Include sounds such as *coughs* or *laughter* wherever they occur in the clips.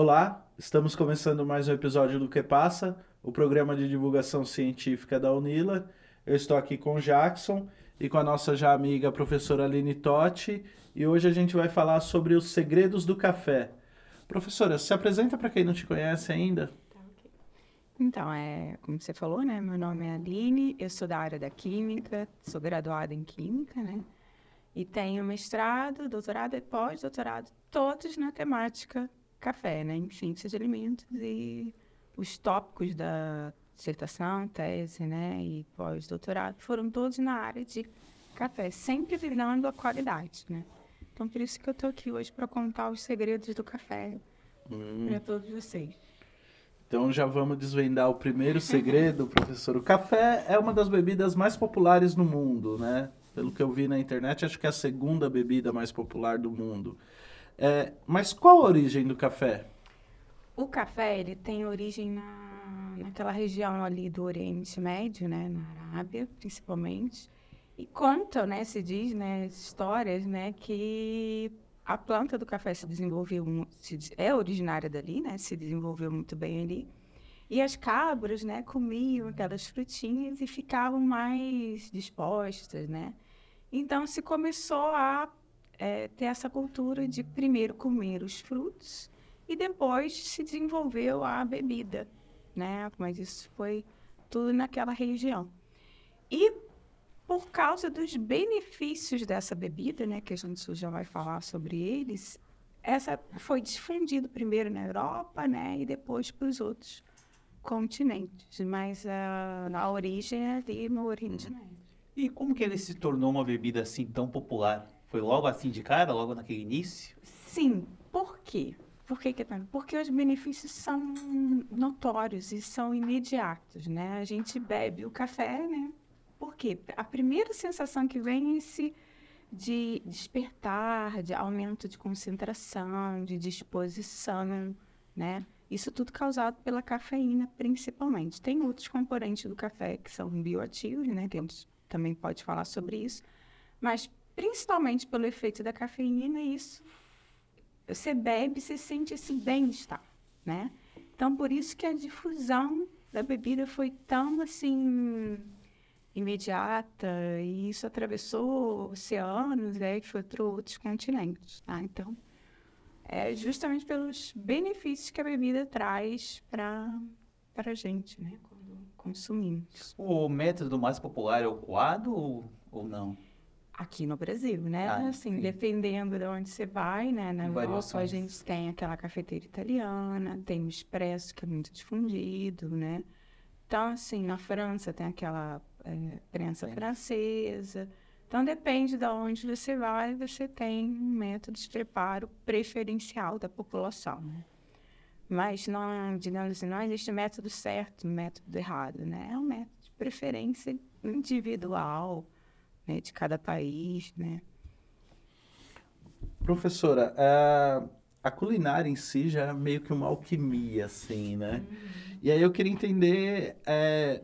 Olá, estamos começando mais um episódio do Que Passa, o programa de divulgação científica da Unila. Eu estou aqui com o Jackson e com a nossa já amiga professora Aline Totti e hoje a gente vai falar sobre os segredos do café. Professora, se apresenta para quem não te conhece ainda. Tá, então, é, como você falou, né? Meu nome é Aline, eu sou da área da Química, sou graduada em Química, né? E tenho mestrado, doutorado e pós-doutorado, todos na temática café, né? Ciências de alimentos e os tópicos da dissertação, tese, né? E pós-doutorado foram todos na área de café, sempre visando a qualidade, né? Então, por isso que eu estou aqui hoje para contar os segredos do café hum. para todos vocês. Então já vamos desvendar o primeiro segredo, *laughs* professor. O café é uma das bebidas mais populares no mundo, né? Pelo que eu vi na internet, acho que é a segunda bebida mais popular do mundo. É, mas qual a origem do café? O café ele tem origem na, naquela região ali do Oriente Médio, né, na Arábia, principalmente. E conta, né, se diz, né, histórias, né, que a planta do café se desenvolveu, se, é originária dali, né, se desenvolveu muito bem ali. E as cabras, né, comiam aquelas frutinhas e ficavam mais dispostas, né? Então se começou a é, ter essa cultura de primeiro comer os frutos e depois se desenvolveu a bebida, né? Mas isso foi tudo naquela região. E por causa dos benefícios dessa bebida, né, que a gente já vai falar sobre eles, essa foi difundido primeiro na Europa, né, e depois para os outros continentes, mas uh, a origem é ali no Oriente Médio. E como que ele se tornou uma bebida assim tão popular? Foi logo assim de cara, logo naquele início? Sim. Por quê? Por que, que é Porque os benefícios são notórios e são imediatos, né? A gente bebe o café, né? Porque a primeira sensação que vem é esse de despertar, de aumento de concentração, de disposição, né? Isso tudo causado pela cafeína, principalmente. Tem outros componentes do café que são bioativos, né? Temos, também pode falar sobre isso. Mas principalmente pelo efeito da cafeína, isso você bebe, você sente esse bem-estar, né? Então, por isso que a difusão da bebida foi tão, assim, imediata, e isso atravessou oceanos, né, que foi para outros continentes, tá? Então, é justamente pelos benefícios que a bebida traz para a gente, né, quando consumimos. O método mais popular é o coado ou, ou não? Aqui no Brasil, né? Ah, assim, sim. dependendo de onde você vai, né? Na Europa a gente tem aquela cafeteira italiana, tem o expresso que é muito difundido, né? Então, assim, na França tem aquela é, prensa é. francesa. Então, depende de onde você vai, você tem um método de preparo preferencial da população, né? Mas, não, digamos assim, não existe método certo, método errado, né? É um método de preferência individual, né, de cada país, né? Professora, a, a culinária em si já é meio que uma alquimia, assim, né? Uhum. E aí eu queria entender é,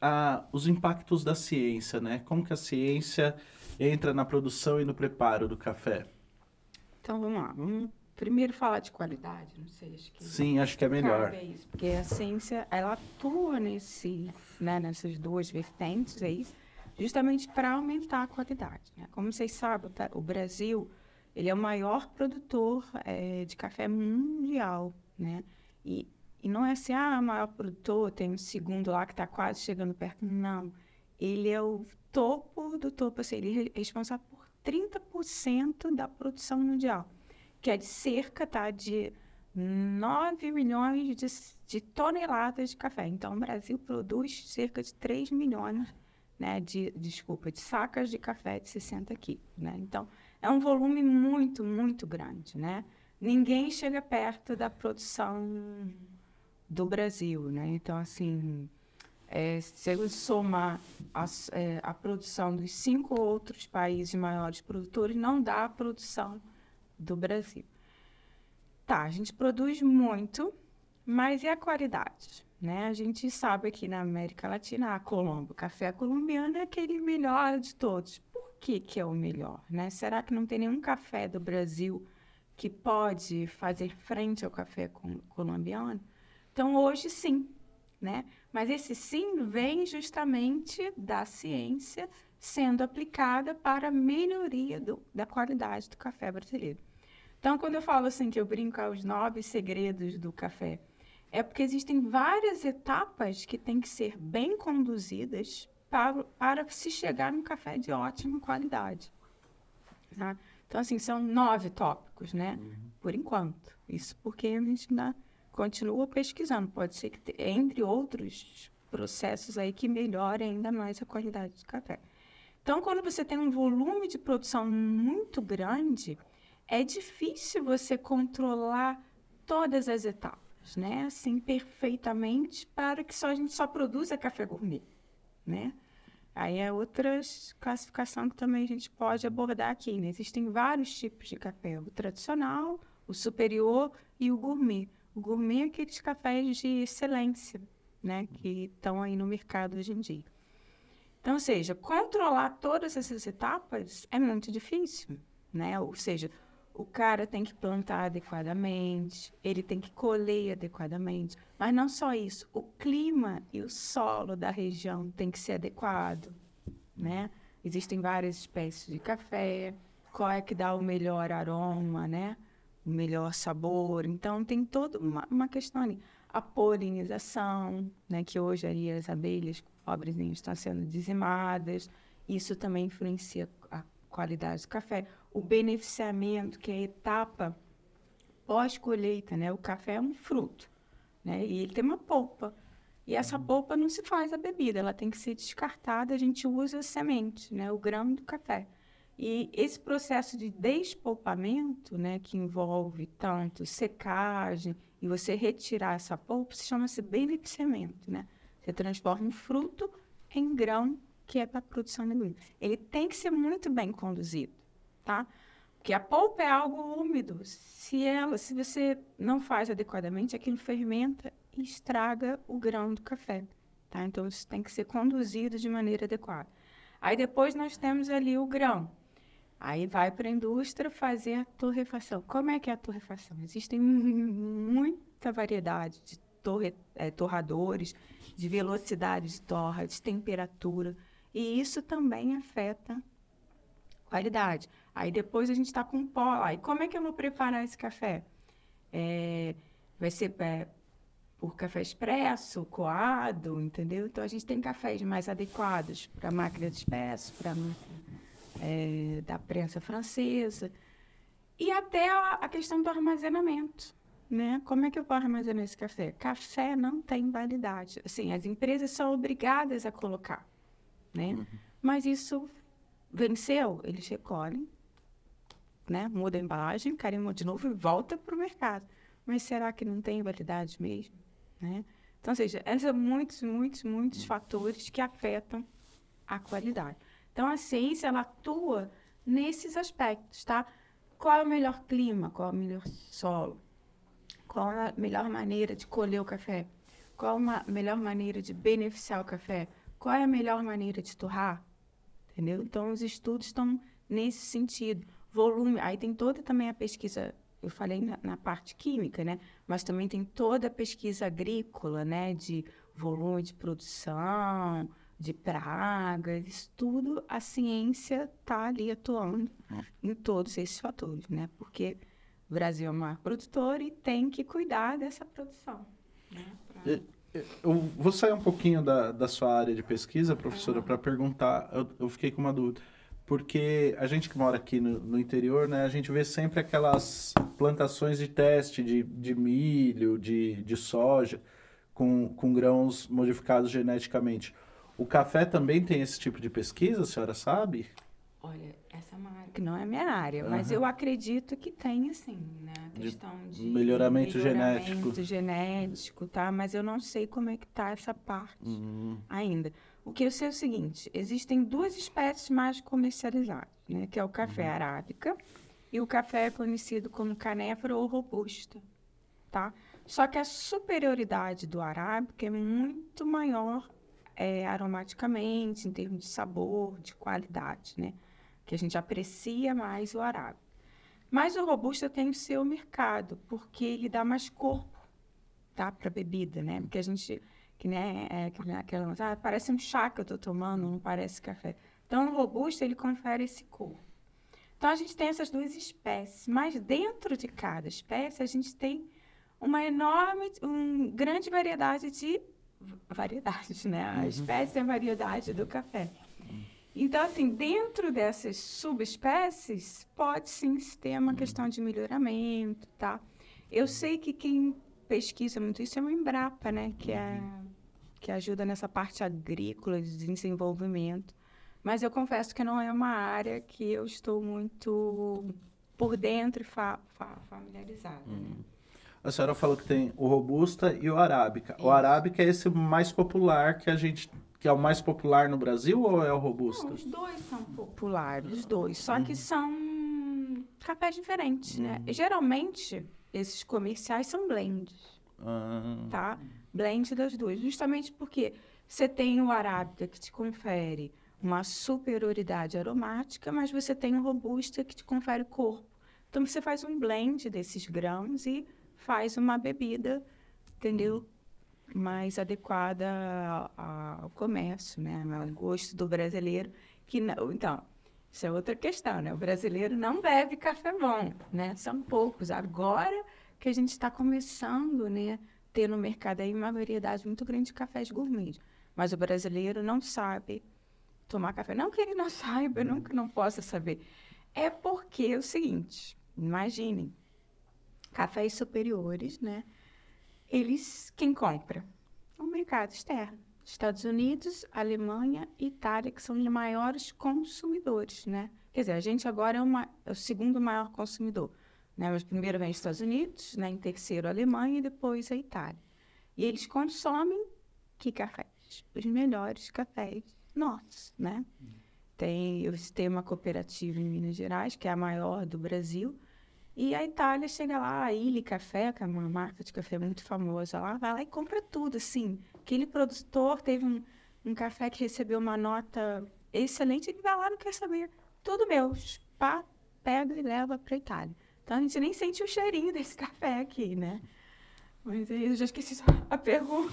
a, os impactos da ciência, né? Como que a ciência entra na produção e no preparo do café? Então, vamos lá. Vamos primeiro falar de qualidade, não sei, acho que... Sim, acho que é melhor. Isso, porque a ciência, ela atua nesse, né, nessas duas vertentes aí, justamente para aumentar a qualidade. Né? Como vocês sabem, tá, o Brasil ele é o maior produtor é, de café mundial, né? E, e não é assim, ah, o maior produtor, tem um segundo lá que está quase chegando perto. Não. Ele é o topo do topo, assim, ele é responsável por 30% da produção mundial, que é de cerca, tá, de 9 milhões de, de toneladas de café. Então, o Brasil produz cerca de 3 milhões né, de, desculpa, de sacas de café de 60 quilos, né? Então, é um volume muito, muito grande, né? Ninguém chega perto da produção do Brasil, né? Então, assim, é, se eu somar a, é, a produção dos cinco outros países maiores produtores, não dá a produção do Brasil. Tá, a gente produz muito, mas e a qualidade? Né? A gente sabe que na América Latina, a Colômbia, o café colombiano é aquele melhor de todos. Por que, que é o melhor? Né? Será que não tem nenhum café do Brasil que pode fazer frente ao café colombiano? Então, hoje sim, né? Mas esse sim vem justamente da ciência sendo aplicada para a melhoria do, da qualidade do café brasileiro. Então, quando eu falo assim que eu brinco aos nove segredos do café, é porque existem várias etapas que têm que ser bem conduzidas para, para se chegar num café de ótima qualidade. Tá? Então, assim, são nove tópicos, né? Uhum. Por enquanto. Isso porque a gente ainda continua pesquisando. Pode ser que, entre outros processos aí, que melhore ainda mais a qualidade do café. Então, quando você tem um volume de produção muito grande, é difícil você controlar todas as etapas, né? Assim, perfeitamente, para que só a gente só produza café gourmet, né? Aí é outra classificação que também a gente pode abordar aqui, né? Existem vários tipos de café, o tradicional, o superior e o gourmet. O gourmet é aqueles cafés de excelência, né? Que estão aí no mercado hoje em dia. Então, ou seja, controlar todas essas etapas é muito difícil, né? Ou seja, o cara tem que plantar adequadamente, ele tem que colher adequadamente, mas não só isso, o clima e o solo da região tem que ser adequado, né? Existem várias espécies de café, qual é que dá o melhor aroma, né? O melhor sabor. Então tem toda uma, uma questão ali. A polinização, né? Que hoje aí as abelhas pobrezinhas estão sendo dizimadas. Isso também influencia qualidade do café. O beneficiamento, que é a etapa pós-colheita, né? O café é um fruto, né? E ele tem uma polpa. E essa polpa não se faz a bebida, ela tem que ser descartada, a gente usa a semente, né? O grão do café. E esse processo de despolpamento, né, que envolve tanto secagem e você retirar essa polpa, se chama-se beneficiamento, né? Você transforma um fruto em grão que é para produção de amendoim. Ele tem que ser muito bem conduzido, tá? Porque a polpa é algo úmido. Se ela, se você não faz adequadamente, aquilo fermenta e estraga o grão do café, tá? Então isso tem que ser conduzido de maneira adequada. Aí depois nós temos ali o grão. Aí vai para a indústria fazer a torrefação. Como é que é a torrefação? Existem muita variedade de torre, é, torradores, de velocidade de torra, de temperatura. E isso também afeta qualidade. Aí depois a gente está com pó. Aí como é que eu vou preparar esse café? É, vai ser é, por café expresso, coado, entendeu? Então a gente tem cafés mais adequados para máquina de expresso, para é, da prensa francesa. E até a, a questão do armazenamento né? Como é que eu vou armazenar esse café? Café não tem validade. Assim, as empresas são obrigadas a colocar, né? Uhum. Mas isso venceu, eles recolhem, né? Muda a embalagem, carimba de novo e volta para o mercado. Mas será que não tem validade mesmo, né? Então, ou seja, esses são muitos, muitos, muitos uhum. fatores que afetam a qualidade. Então, a ciência, ela atua nesses aspectos, tá? Qual é o melhor clima? Qual é o melhor solo? Qual a melhor maneira de colher o café? Qual a melhor maneira de beneficiar o café? Qual é a melhor maneira de torrar? Entendeu? Então, os estudos estão nesse sentido. Volume, aí tem toda também a pesquisa, eu falei na, na parte química, né? Mas também tem toda a pesquisa agrícola, né? De volume de produção, de pragas, isso tudo a ciência está ali atuando hum. em todos esses fatores, né? Porque o Brasil é o maior produtor e tem que cuidar dessa produção. Né? Pra... Eu vou sair um pouquinho da, da sua área de pesquisa, professora, para perguntar. Eu, eu, fiquei com uma dúvida. Porque a gente que mora aqui no, no, interior, né, a gente vê sempre aquelas plantações de teste de, de milho, de, de soja, com, com grãos modificados geneticamente. O café também tem esse tipo de pesquisa, a senhora sabe? Olha, essa é uma área que não é minha área, uhum. mas eu acredito que tem, assim, né? Questão de, de melhoramento, melhoramento genético. genético, tá? Mas eu não sei como é que tá essa parte uhum. ainda. O que eu sei é o seguinte, existem duas espécies mais comercializadas, né? Que é o café uhum. arábica e o café conhecido como canéfora ou robusta, tá? Só que a superioridade do arábica é muito maior é, aromaticamente, em termos de sabor, de qualidade, né? que a gente aprecia mais o arábico. Mas o robusta tem o seu mercado, porque ele dá mais corpo, tá? Para bebida, né? Porque a gente, que nem é, que nem aquela, ah, parece um chá que eu tô tomando, não parece café. Então, o robusta, ele confere esse corpo. Então, a gente tem essas duas espécies, mas dentro de cada espécie, a gente tem uma enorme, uma grande variedade de variedades, né? A uhum. espécie é a variedade do café. Então, assim, dentro dessas subespécies, pode sim ter uma questão de melhoramento, tá? Eu sei que quem pesquisa muito isso é o Embrapa, né? Que, é, que ajuda nessa parte agrícola de desenvolvimento. Mas eu confesso que não é uma área que eu estou muito por dentro e fa fa familiarizada. Uhum. A senhora falou que tem o Robusta e o Arábica. O Arábica é esse mais popular que a gente que é o mais popular no Brasil ou é o Robusta? Não, os dois são populares, os dois. Só uhum. que são cafés diferentes, né? uhum. né? geralmente, esses comerciais são blends. Uhum. Tá? Blend das duas. Justamente porque você tem o Arábica que te confere uma superioridade aromática, mas você tem o Robusta que te confere corpo. Então, você faz um blend desses grãos e faz uma bebida, entendeu? Mais adequada ao comércio, né? ao gosto do brasileiro. Que não, então, isso é outra questão, né? O brasileiro não bebe café bom, né? São poucos. Agora que a gente está começando, né, ter no mercado aí uma variedade muito grande de cafés gourmet. Mas o brasileiro não sabe tomar café. Não que ele não saiba, não que não possa saber. É porque é o seguinte, imaginem, cafés superiores, né? Eles, quem compra? O mercado externo. Estados Unidos, Alemanha e Itália, que são os maiores consumidores, né? Quer dizer, a gente agora é, uma, é o segundo maior consumidor. Né? O primeiro vem os Estados Unidos, né? em terceiro a Alemanha e depois a Itália. E eles consomem que cafés? Os melhores cafés nossos, né? Tem, eu tem uma cooperativa em Minas Gerais, que é a maior do Brasil, e a Itália chega lá, a Illy Café, que é uma marca de café muito famosa lá, vai lá e compra tudo, assim. Aquele produtor teve um, um café que recebeu uma nota excelente, ele vai lá não quer saber. Tudo meu. Pá, pega e leva para a Itália. Então a gente nem sente o cheirinho desse café aqui, né? Mas aí eu já esqueci a pergunta.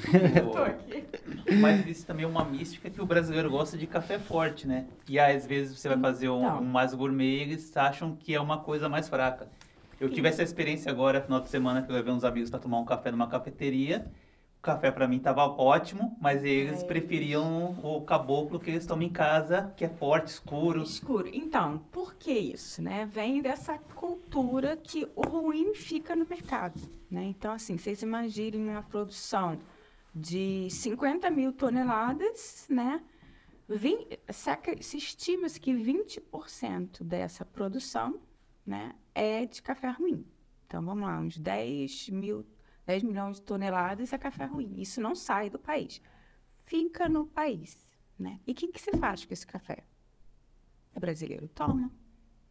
*laughs* Mas isso também é uma mística que o brasileiro gosta de café forte, né? E às vezes você vai fazer um, então. um mais gourmet e eles acham que é uma coisa mais fraca. Eu tive essa experiência agora, final de semana, que eu levei uns amigos para tomar um café numa cafeteria. O café para mim tava ótimo, mas eles preferiam o caboclo que eles tomam em casa, que é forte, escuro. Escuro. Então, por que isso, né? Vem dessa cultura que o ruim fica no mercado, né? Então, assim, vocês imaginem a produção de 50 mil toneladas, né? se estima-se que 20% dessa produção né, é de café ruim. Então, vamos lá, uns 10, mil, 10 milhões de toneladas é café ruim. Isso não sai do país. Fica no país. Né? E o que, que se faz com esse café? O brasileiro toma.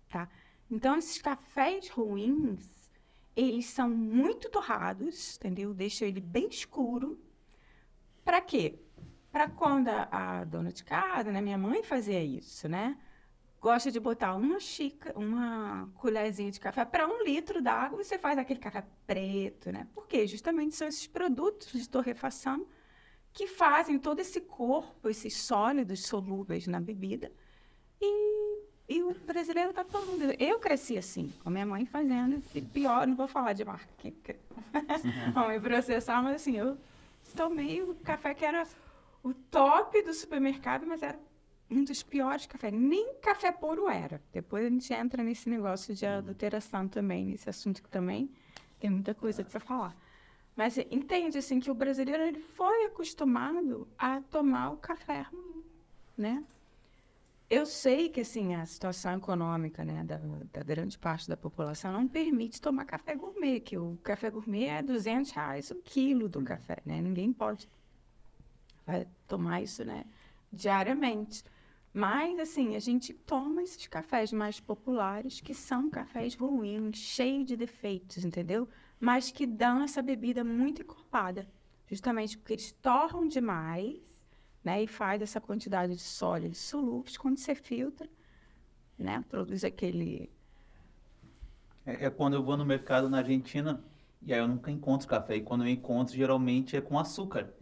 Tá? Então, esses cafés ruins, eles são muito torrados, entendeu? Deixa ele bem escuro. Para quê? Para quando a, a, dona de casa, né? Minha mãe fazia isso, né? Gosta de botar uma xícara, uma colherzinha de café para um litro d'água, você faz aquele café preto, né? Porque justamente são esses produtos de torrefação que fazem todo esse corpo, esses sólidos solúveis na bebida. E, e o brasileiro está tomando. Eu cresci assim, com a minha mãe fazendo esse pior, não vou falar de marca porque *laughs* vão me processar, mas assim, eu tomei o café que era o top do supermercado, mas era um dos piores cafés. Nem café puro era. Depois a gente entra nesse negócio de adulteração também, nesse assunto que também tem muita coisa para falar. Mas entende assim que o brasileiro ele foi acostumado a tomar o café ruim, né? Eu sei que assim a situação econômica, né, da, da, grande parte da população não permite tomar café gourmet, que o café gourmet é 200 reais o quilo do café, né? Ninguém pode tomar isso, né, diariamente. Mas, assim, a gente toma esses cafés mais populares, que são cafés ruins, cheios de defeitos, entendeu? Mas que dão essa bebida muito encorpada. Justamente porque eles torram demais, né? E faz essa quantidade de sólidos solúveis. Quando você filtra, né? Produz aquele... É, é, quando eu vou no mercado na Argentina, e aí eu nunca encontro café. E quando eu encontro, geralmente é com açúcar.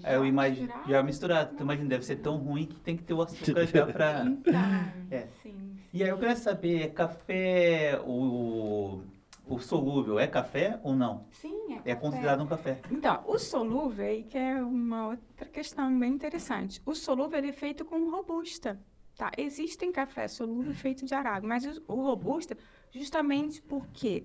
Já aí eu imagino, já misturado. Tu imagina, deve ser tão ruim que tem que ter o açúcar *laughs* já pra... Então, *laughs* é. sim. E aí eu queria saber, é café, o, o solúvel, é café ou não? Sim, é, é café. considerado um café. Então, o solúvel aí que é uma outra questão bem interessante. O solúvel é feito com robusta, tá? Existem cafés solúveis feitos de arago, mas o, o robusta, justamente porque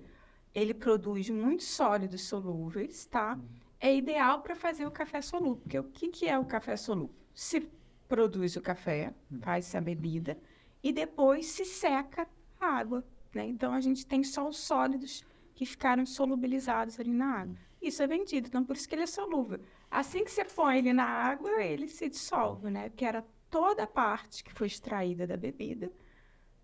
ele produz muitos sólidos solúveis, tá? É ideal para fazer o café solúvel. Porque o que, que é o café solúvel? Se produz o café, faz a bebida, e depois se seca a água. Né? Então, a gente tem só os sólidos que ficaram solubilizados ali na água. Isso é vendido, então por isso que ele é solúvel. Assim que você põe ele na água, ele se dissolve, né? Porque era toda a parte que foi extraída da bebida,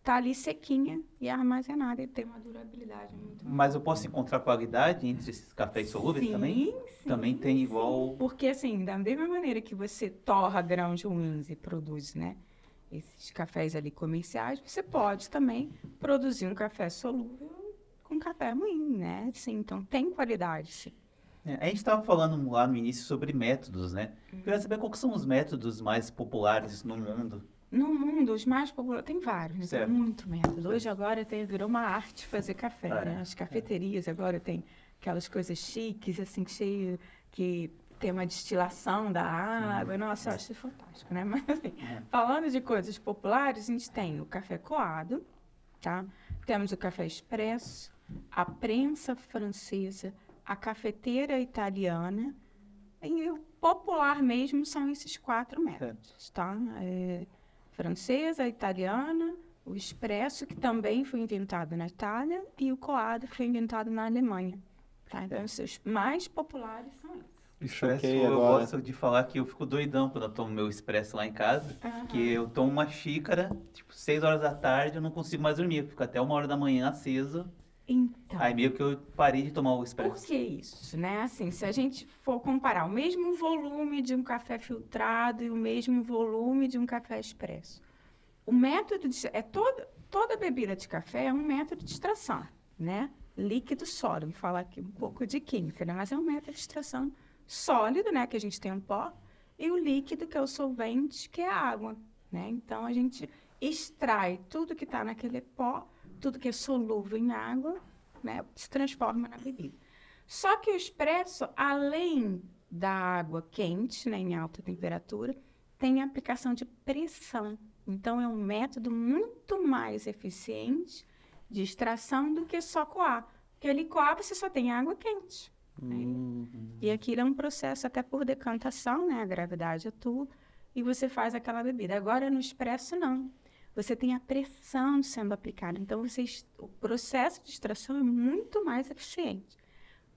tá ali sequinha e armazenada. Ele tem uma durabilidade muito Mas eu posso encontrar qualidade entre esses cafés solúveis sim, também? Sim, também tem igual... Sim. Porque assim, da mesma maneira que você torra grãos ruins e produz, né? esses cafés ali comerciais, você pode também produzir um café solúvel com café ruim, né? Sim, então tem qualidade, sim. É, a gente estava falando lá no início sobre métodos, né? Uhum. Queria saber quais são os métodos mais populares no mundo. No mundo, os mais populares, tem vários, né? tem muito método. Hoje agora tem, virou uma arte fazer café, ah, né? As cafeterias é. agora tem aquelas coisas chiques, assim, cheio, que tem uma destilação da água. Sim. Nossa, eu acho fantástico, né? *laughs* Mas, assim, é. falando de coisas populares, a gente tem o café coado, tá? Temos o café expresso, a prensa francesa, a cafeteira italiana, e o popular mesmo são esses quatro métodos, tá? É, francesa, italiana, o expresso, que também foi inventado na Itália, e o coado, que foi inventado na Alemanha. Tá? Então, é. os mais populares são esses. Expresso, eu agora. gosto de falar que eu fico doidão quando eu tomo meu expresso lá em casa. Uhum. Que eu tomo uma xícara, tipo, 6 horas da tarde, eu não consigo mais dormir. Eu fico até uma hora da manhã aceso. Então. Aí meio que eu parei de tomar o expresso. Por que isso, né? Assim, se a gente for comparar o mesmo volume de um café filtrado e o mesmo volume de um café expresso. O método de... É todo, toda bebida de café é um método de extração, né? Líquido sólido. Vou falar aqui um pouco de química, né? Mas é um método de extração sólido, né, que a gente tem um pó, e o líquido, que é o solvente, que é a água, né? Então, a gente extrai tudo que está naquele pó, tudo que é solúvel em água, né, se transforma na bebida. Só que o expresso, além da água quente, né, em alta temperatura, tem a aplicação de pressão. Então, é um método muito mais eficiente de extração do que só coar. Porque ali coar você só tem água quente. Uhum. E aquilo é um processo até por decantação, né? A gravidade é tudo. E você faz aquela bebida. Agora, no expresso, não. Você tem a pressão sendo aplicada. Então, você, o processo de extração é muito mais eficiente.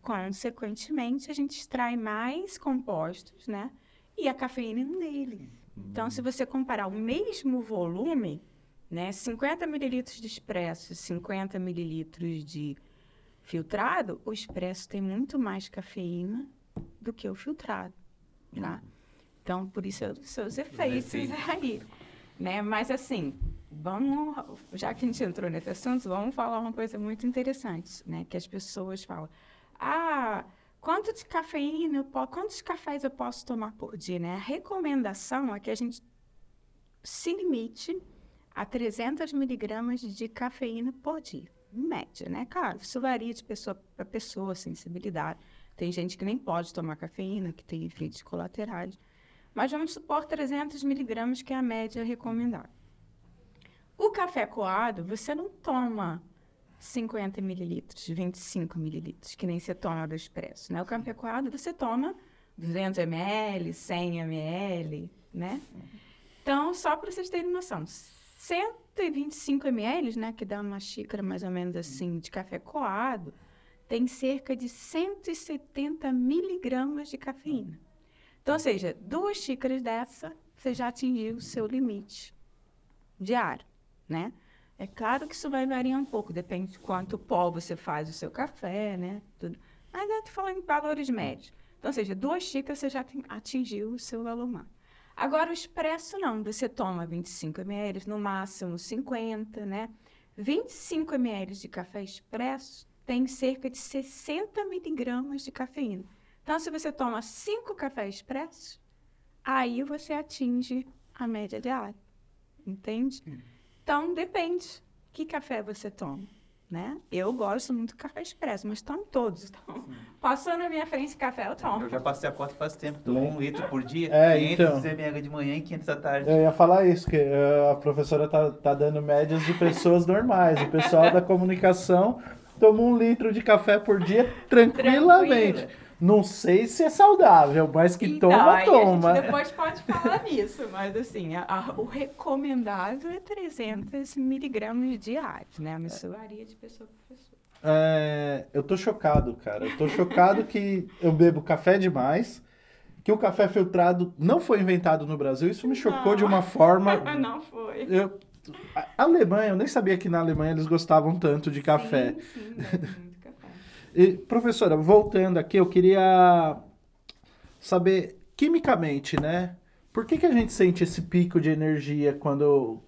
Consequentemente, a gente extrai mais compostos, né? E a cafeína nele. Uhum. Então, se você comparar o mesmo volume, né? 50 mililitros de expresso, 50 mililitros de filtrado, o expresso tem muito mais cafeína do que o filtrado, tá? Uhum. Então, por isso, os seus efeitos aí, né? Mas, assim, vamos... Já que a gente entrou nesse assunto, vamos falar uma coisa muito interessante, né? Que as pessoas falam, ah, quanto de cafeína eu posso... Quantos cafés eu posso tomar por dia, né? A recomendação é que a gente se limite a 300 miligramas de cafeína por dia média, né? Claro, isso varia de pessoa para pessoa, sensibilidade. Tem gente que nem pode tomar cafeína, que tem efeitos colaterais. Mas vamos supor 300 miligramas, que é a média recomendada. O café coado, você não toma 50 mililitros, 25 mililitros, que nem você toma do expresso, né? O café coado, você toma 200 ml, 100 ml, né? Então, só para vocês terem noção, 125 ml, né, que dá uma xícara mais ou menos assim de café coado, tem cerca de 170 miligramas de cafeína. Então, ou seja, duas xícaras dessa, você já atingiu o seu limite diário, né? É claro que isso vai variar um pouco, depende de quanto pó você faz o seu café, né? Tudo. Mas eu estou falando em valores médios. Então, ou seja, duas xícaras você já atingiu o seu valor máximo. Agora, o expresso não. Você toma 25 ml, no máximo 50, né? 25 ml de café expresso tem cerca de 60 miligramas de cafeína. Então, se você toma 5 cafés expressos, aí você atinge a média diária. Entende? Então, depende. Que café você toma? Né? Eu gosto muito de café expresso, mas tomo todos. Então, passou na minha frente café, eu tomo. Eu já passei a cota faz tempo, tomo um litro por dia, É, 500 então. ml de manhã e 500 da tarde. Eu ia falar isso, que eh, a professora tá, tá dando médias de pessoas normais. O pessoal da comunicação toma um litro de café por dia tranquilamente. Tranquilo. Não sei se é saudável, mas que Então, toma, toma. Depois pode falar *laughs* nisso, mas assim, a- a- o recomendado é 300 miligramas diários, né? Isso varia de pessoa para pessoa. É, eu tô chocado, cara. Eu tô chocado que eu bebo café demais, que o café filtrado não foi inventado no Brasil. Isso me chocou Não. de uma forma. *laughs* Não foi. Eu, a Alemanha, eu nem sabia que na Alemanha eles gostavam tanto de café. Sim, sim. *laughs* E, professora, voltando aqui, eu queria saber, quimicamente, né? Por que, que a gente sente esse pico de energia quando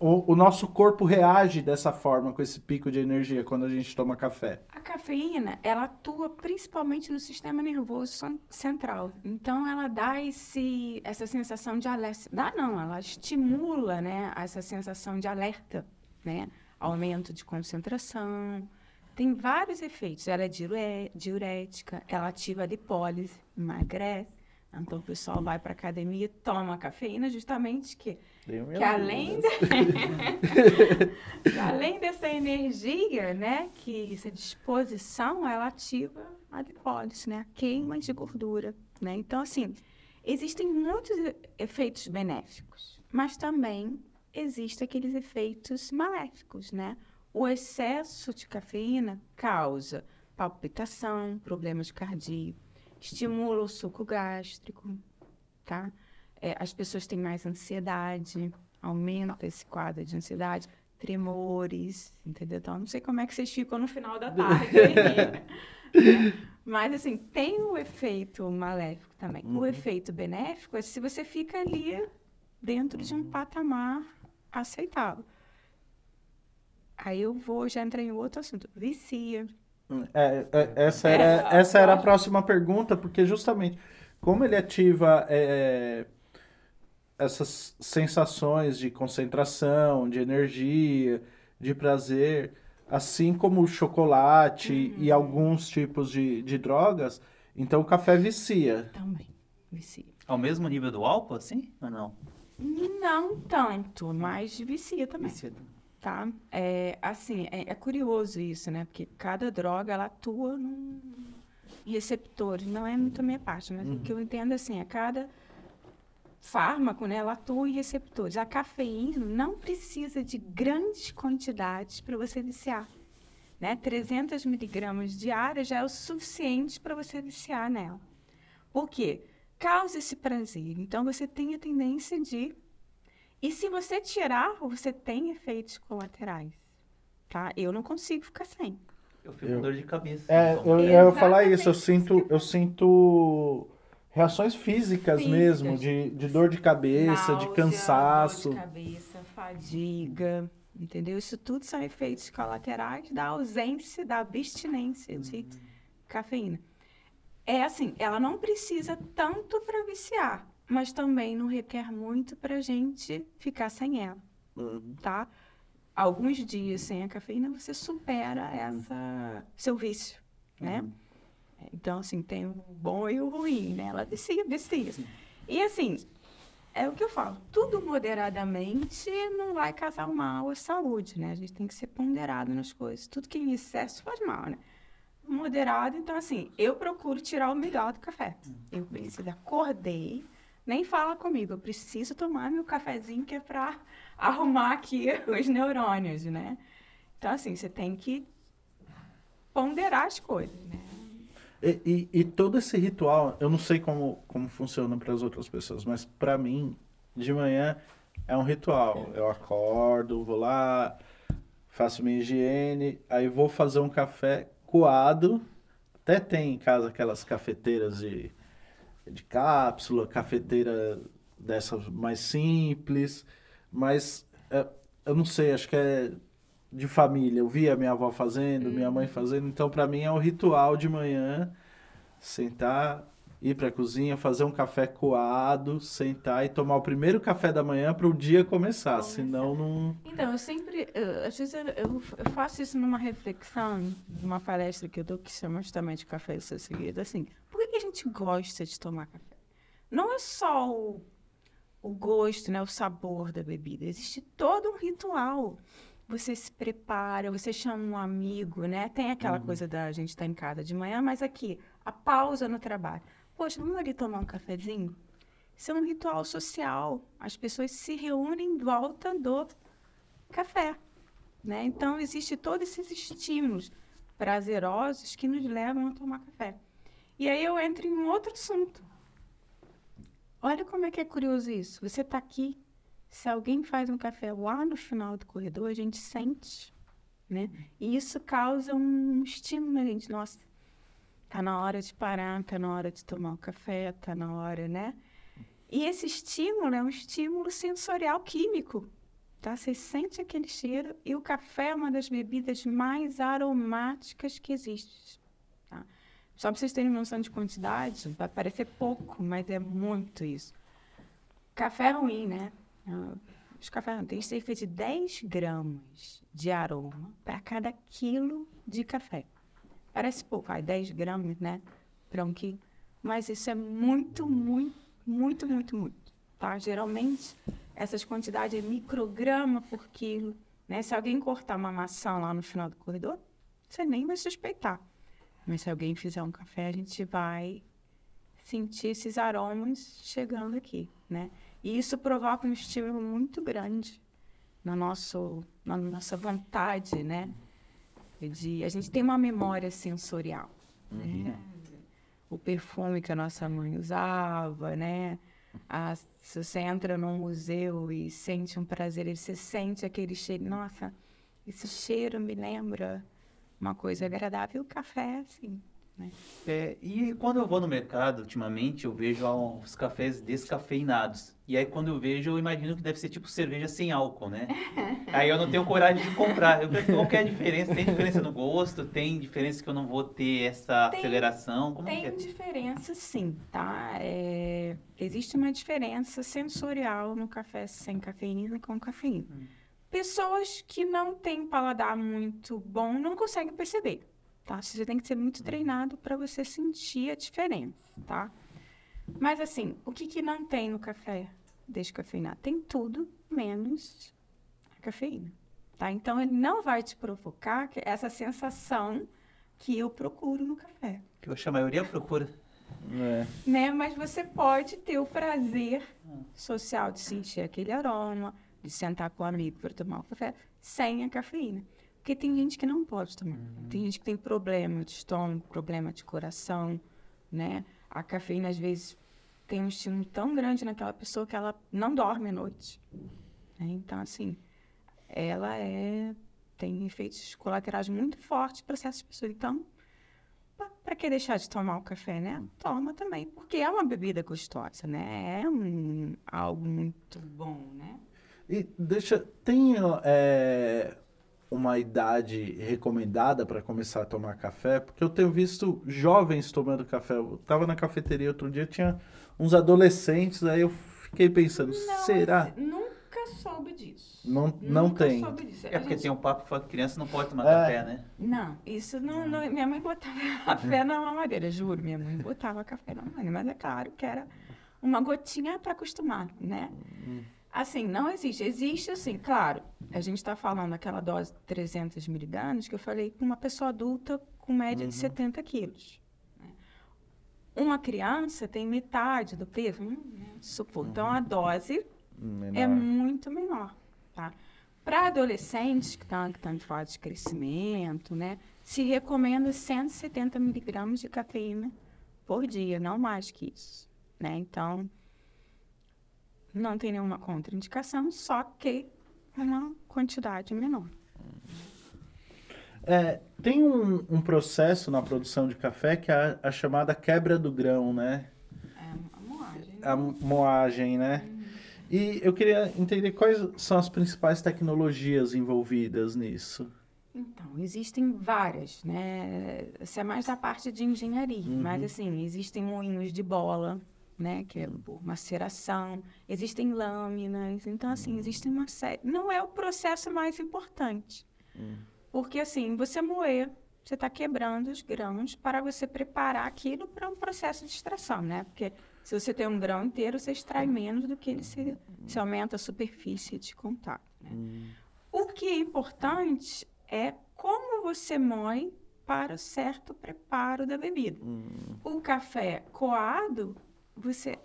o, o nosso corpo reage dessa forma, com esse pico de energia, quando a gente toma café? A cafeína, ela atua principalmente no sistema nervoso cen- central. Então, ela dá esse, essa sensação de alerta. Dá não, ela estimula, né, essa sensação de alerta, né? Aumento de concentração. Tem vários efeitos. Ela é diurética, ela ativa a lipólise, emagrece. Então, o pessoal vai para academia e toma cafeína justamente que que além, dúvidas. de- que *laughs* *laughs* além dessa energia, né, que essa disposição, ela ativa a lipólise, né, a queima de gordura, né? Então, assim, existem muitos efeitos benéficos, mas também existem aqueles efeitos maléficos, né? O excesso de cafeína causa palpitação, problemas cardíacos, estimula o suco gástrico, tá? É, as pessoas têm mais ansiedade, aumenta esse quadro de ansiedade, tremores, entendeu? Então, não sei como é que vocês ficam no final da tarde. *laughs* *laughs* né? Mas, assim, tem o efeito maléfico também. O efeito benéfico é se você fica ali dentro de um patamar aceitável. Aí eu vou, já entrei em outro assunto. Vicia. É, é, essa, era, essa era a próxima pergunta, porque justamente como ele ativa é, essas sensações de concentração, de energia, de prazer, assim como o chocolate e alguns tipos de, de drogas, então o café vicia. Também. Vicia. Ao mesmo nível do álcool, assim? Ou não? Não tanto, mas vicia também. Vicia. Tá? É, assim, é, é curioso isso, né? Porque cada droga, ela atua num em receptores. Não é muito a minha parte, mas o que eu entendo, assim, é cada fármaco, né? Ela atua em receptores. A cafeína não precisa de grandes quantidades para você viciar. Né? 300 miligramas diárias já é o suficiente para você viciar nela. Por quê? Causa esse prazer. Então, você tem a tendência de e se você tirar, você tem efeitos colaterais, tá? Eu não consigo ficar sem. Eu fico Eu- com dor de cabeça. É, então. eu, eu ia falar isso, eu sinto, eu sinto reações físicas, Físicas. mesmo, de, de dor de cabeça, de Náusea, cansaço. Dor de cabeça, fadiga, entendeu? Isso tudo são efeitos colaterais da ausência, da abstinência de cafeína. É assim, ela não precisa tanto para viciar, mas também não requer muito para a gente ficar sem ela, Uhum. tá? Alguns dias sem a cafeína, você supera essa, seu vício, né? Então, assim, tem o bom e o ruim, né? Ela vicia, vicia. E, assim, é o que eu falo, tudo moderadamente não vai causar mal à saúde, né? A gente tem que ser ponderado nas coisas. Tudo que em excesso faz mal, né? Moderado, então, assim, eu procuro tirar o melhor do café. Eu preciso, acordei, nem fala comigo, eu preciso tomar meu cafezinho que é para *laughs* arrumar aqui *laughs* os neurônios, né? Então, assim, você tem que ponderar as coisas, né? E, e- e todo esse ritual, eu não sei como, como funciona para as outras pessoas, mas para mim, de manhã é um ritual. Eu acordo, vou lá, faço minha higiene, aí vou fazer um café coado. Até tem em casa aquelas cafeteiras de, de cápsula, cafeteira dessa mais simples, mas é, eu não sei, acho que é de família. Eu via minha avó fazendo, minha mãe fazendo, então para mim é um ritual de manhã sentar, ir para a cozinha, fazer um café coado, sentar e tomar o primeiro café da manhã para o dia começar, senão não. Então, eu sempre, eu, às vezes eu, eu, faço isso numa reflexão, numa palestra que eu dou que chama justamente Café e seu segredo, assim, por que a gente gosta de tomar café? Não é só o, o gosto, né, o sabor da bebida, existe todo um ritual você se prepara, você chama um amigo, né? Tem aquela uhum. coisa da gente estar tá em casa de manhã, mas aqui, a pausa no trabalho. Poxa, vamos ali tomar um cafezinho? Isso é um ritual social. As pessoas se reúnem em volta do café. Né? Então, existe todos esses estímulos prazerosos que nos levam a tomar café. E aí eu entro em um outro assunto. Olha como é que é curioso isso. Você está aqui, se alguém faz um café lá no final do corredor, a gente sente, né? E isso causa um estímulo na gente. Nossa, Tá na hora de parar, tá na hora de tomar um café, tá na hora, né? E esse estímulo é um estímulo sensorial químico, tá? Você sente aquele cheiro e o café é uma das bebidas mais aromáticas que existe, tá? Só para vocês terem noção de quantidade, vai parecer pouco, mas é muito isso. Café ruim, né? Ah, os cafés têm cerca de 10 gramas de aroma para cada quilo de café. Parece pouco, vai, 10 gramas, né? Para um quilo. Mas isso é muito, muito, muito, muito, muito. Tá? Geralmente, essas quantidades é micrograma por quilo. Né? Se alguém cortar uma maçã lá no final do corredor, você nem vai suspeitar. Mas se alguém fizer um café, a gente vai sentir esses aromas chegando aqui, né? E isso provoca um estímulo muito grande na, nosso, na nossa vontade, né? De, a gente tem uma memória sensorial. Né? Uhum. Né? O perfume que a nossa mãe usava, né? A, se você entra num museu e sente um prazer, você sente aquele cheiro. Nossa, esse cheiro me lembra uma coisa agradável. O café, assim, né? É, e quando eu vou no mercado, ultimamente, eu vejo os cafés descafeinados. E aí, quando eu vejo, eu imagino que deve ser tipo cerveja sem álcool, né? *laughs* aí eu não tenho coragem de comprar. Eu qual que é a diferença? Tem diferença no gosto? Tem diferença que eu não vou ter essa tem, aceleração? Como tem é? diferença, sim, tá? É, existe uma diferença sensorial no café sem cafeína e com cafeína. Hum. Pessoas que não têm paladar muito bom não conseguem perceber tá? Você tem que ser muito treinado para você sentir a diferença, tá? Mas assim, o que, que não tem no café descafeinado? Tem tudo menos a cafeína, tá? Então ele não vai te provocar essa sensação que eu procuro no café. Que eu acho a maioria procura. É. Né? Mas você pode ter o prazer social de sentir aquele aroma, de sentar com o amigo para tomar um café sem a cafeína. Porque tem gente que não pode tomar. Uhum. Tem gente que tem problema de estômago, problema de coração, né? A cafeína, às vezes, tem um estímulo tão grande naquela pessoa que ela não dorme à noite. Né? Então, assim, ela é tem efeitos colaterais muito fortes para certas pessoas. Então, para que deixar de tomar o café, né? Toma também, porque é uma bebida gostosa, né? É um, algo muito bom, né? E deixa, tem é, uma idade recomendada para começar a tomar café? Porque eu tenho visto jovens tomando café. Eu tava na cafeteria outro dia, tinha uns adolescentes, aí eu fiquei pensando, não, será? Nunca soube disso. Não, não nunca tem. Soube disso. É porque gente... tem um papo que fala que criança não pode tomar é. café, né? Não, isso não, não, Minha mãe botava *laughs* café na mamadeira, juro. Minha mãe botava café na mamadeira, mas é claro que era uma gotinha para acostumar, né? Hum. Assim, não existe. Existe, assim, claro, a gente está falando daquela dose de 300 miligramas que eu falei com uma pessoa adulta com média uhum. de 70 quilos. Né? Uma criança tem metade do peso, hum, né? supor. Uhum. Então, a dose menor. é muito menor, tá? Para adolescentes que estão tá, em fase de crescimento, né, se recomenda 170 miligramas de cafeína por dia, não mais que isso, né? Então, não tem nenhuma contraindicação, só que uma quantidade menor. É, tem um, um, processo na produção de café que é a, a chamada quebra do grão, né? É a moagem. A moagem, né? Uhum. E eu queria entender quais são as principais tecnologias envolvidas nisso. Então, existem várias, né? Isso é mais da parte de engenharia, uhum. mas assim, existem moinhos de bola, né? Que é por maceração, existem lâminas, então assim, uhum. existe uma série. Não é o processo mais importante. Uhum. Porque assim, você moer, você está quebrando os grãos para você preparar aquilo para um processo de extração, né? Porque se você tem um grão inteiro, você extrai menos do que ele se, se aumenta a superfície de contato. Né? Hum. O que é importante é como você moe para o certo preparo da bebida. Hum. O café coado, você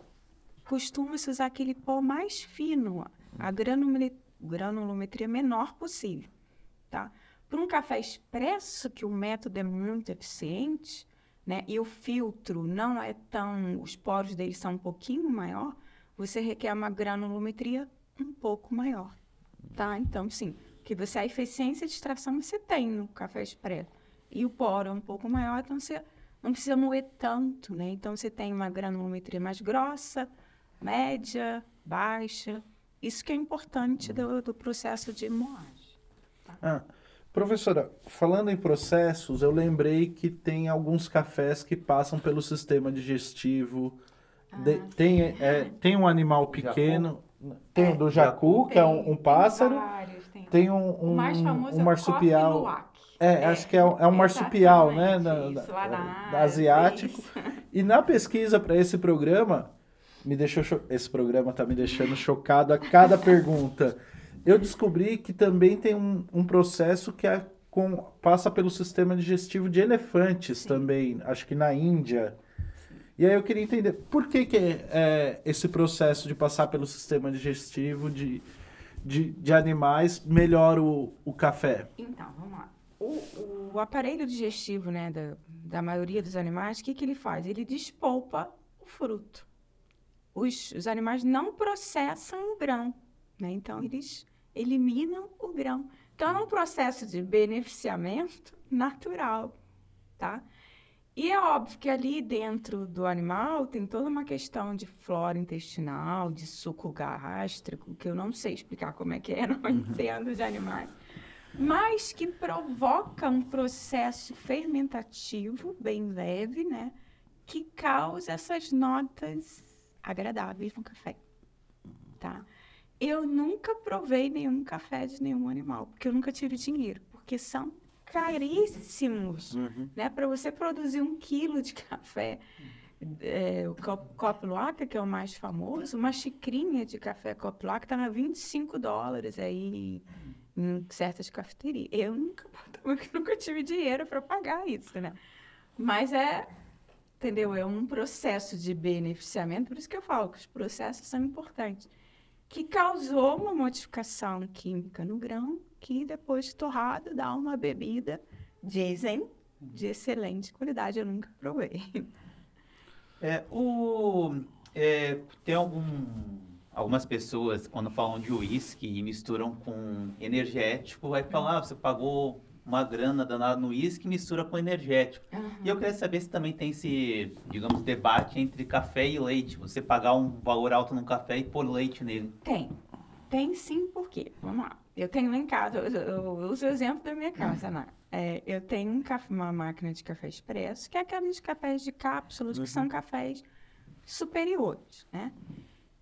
costuma se usar aquele pó mais fino, a granulometria menor possível, tá? Para um café expresso, que o método é muito eficiente, né, e o filtro não é tão, os poros dele são um pouquinho maior, você requer uma granulometria um pouco maior, tá? Então, sim, que você a eficiência de extração você tem no café expresso e o poro é um pouco maior, então você não precisa moer tanto, né? Então você tem uma granulometria mais grossa, média, baixa. Isso que é importante do, do processo de moagem. Tá? Ah, professora, falando em processos, eu lembrei que tem alguns cafés que passam pelo sistema digestivo. Ah, de, tem, é, tem um animal pequeno, tem é, o do jacu, que é um, um pássaro. Vários tem. Tem um, um, mais famoso um é marsupial. É, é, acho que é, um, é um marsupial, né? Da, isso, da, da asiático. E na pesquisa para esse programa, me deixou cho... esse programa tá me deixando chocado a cada pergunta. Eu descobri que também tem um, um processo que é com, passa pelo sistema digestivo de elefantes Sim. também, acho que na Índia. E aí eu queria entender por que, que é, é esse processo de passar pelo sistema digestivo de de, de animais melhora o, o café? Então, vamos lá. O, o aparelho digestivo né, da, da maioria dos animais, o que, que ele faz? Ele despolpa o fruto. Os, os animais não processam o grão, né? então eles eliminam o grão. Então, é um processo de beneficiamento *laughs* natural, tá? E é óbvio que ali dentro do animal tem toda uma questão de flora intestinal, de suco gástrico, que eu não sei explicar como é que é, *laughs* não uhum. entendo de animais, mas que provoca um processo fermentativo bem leve, né? Que causa essas notas agradáveis no café, tá? Eu nunca provei nenhum café de nenhum animal, porque eu nunca tive dinheiro, porque são caríssimos, uhum. né? Para você produzir um quilo de *laughs* café, é, o copo Luaca, que é o mais famoso, uma xicrinha de café copo Luaca está a 25 dólares aí em certas cafeterias. Eu nunca, *laughs* nunca tive dinheiro para pagar isso, né? Mas é, entendeu? É um processo de beneficiamento, por isso que eu falo que os processos são importantes, que causou uma modificação química no grão que depois de torrado dá uma bebida, dizem, de excelente qualidade. Eu nunca provei. É, o, é, tem algum, algumas pessoas, quando falam de uísque e misturam com energético, vai falar, ah, você pagou uma grana danada no uísque e mistura com energético. Uhum. E eu queria saber se também tem esse, digamos, debate entre café e leite. Você pagar um valor alto num café e pôr leite nele. Tem. Tem sim, por quê? Vamos lá. Eu tenho em casa, eu, eu uso o exemplo da minha casa, né? É, eu tenho um café, uma máquina de café expresso, que é aqueles cafés de cápsulas, uhum. que são uhum. cafés superiores, né?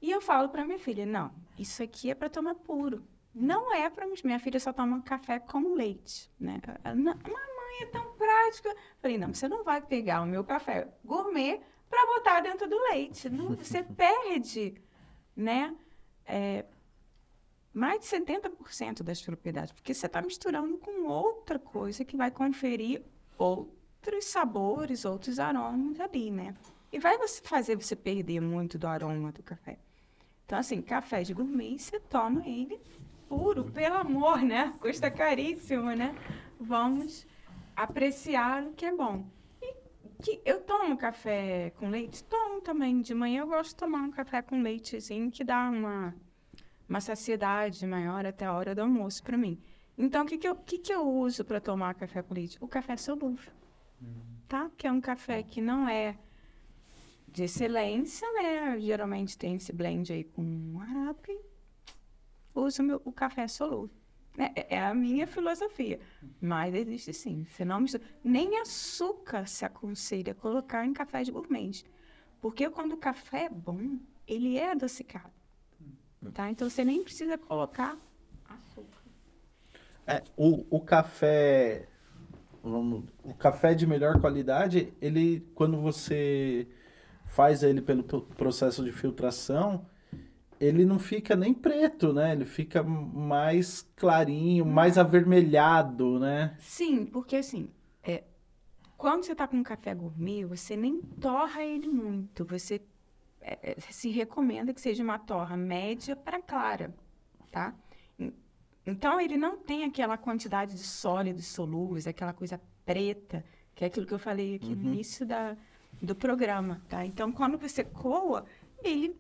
E eu falo para minha filha, não, isso aqui é para tomar puro. Não é para minha filha só toma café com leite, né? Mamãe é tão prática. Falei, não, você não vai pegar o meu café gourmet para botar dentro do leite. Não, você *laughs* perde, né? É, mais de 70% das propriedades, porque você está misturando com outra coisa que vai conferir outros sabores, outros aromas ali, né? E vai fazer você perder muito do aroma do café. Então, assim, café de gourmet, você toma ele puro, pelo amor, né? Custa caríssimo, né? Vamos apreciar o que é bom. E que eu tomo café com leite? Tomo também. De manhã eu gosto de tomar um café com leitezinho que dá uma uma saciedade maior até a hora do almoço para mim. Então, o que, que, eu, que, que eu uso para tomar café com leite? O café solúvel, uhum. tá? Que é um café que não é de excelência, né? Geralmente tem esse blend aí com arape. Uso meu, o café solúvel. É, é, a minha filosofia. Mas existe sim. Você não mistura. Nem açúcar se aconselha colocar em café de gourmet. Porque quando o café é bom, ele é adocicado. Tá? Então você nem precisa colocar açúcar. É, o, o café. O café de melhor qualidade, ele quando você faz ele pelo processo de filtração, ele não fica nem preto, né? Ele fica mais clarinho, mais avermelhado, né? Sim, porque assim, é, quando você está com um café gourmet, você nem torra ele muito. Você é, é, se recomenda que seja uma torra média para clara, tá? Então, ele não tem aquela quantidade de sólidos solúveis, aquela coisa preta, que é aquilo que eu falei aqui uhum. no início da, do programa, tá? Então, quando você coa, ele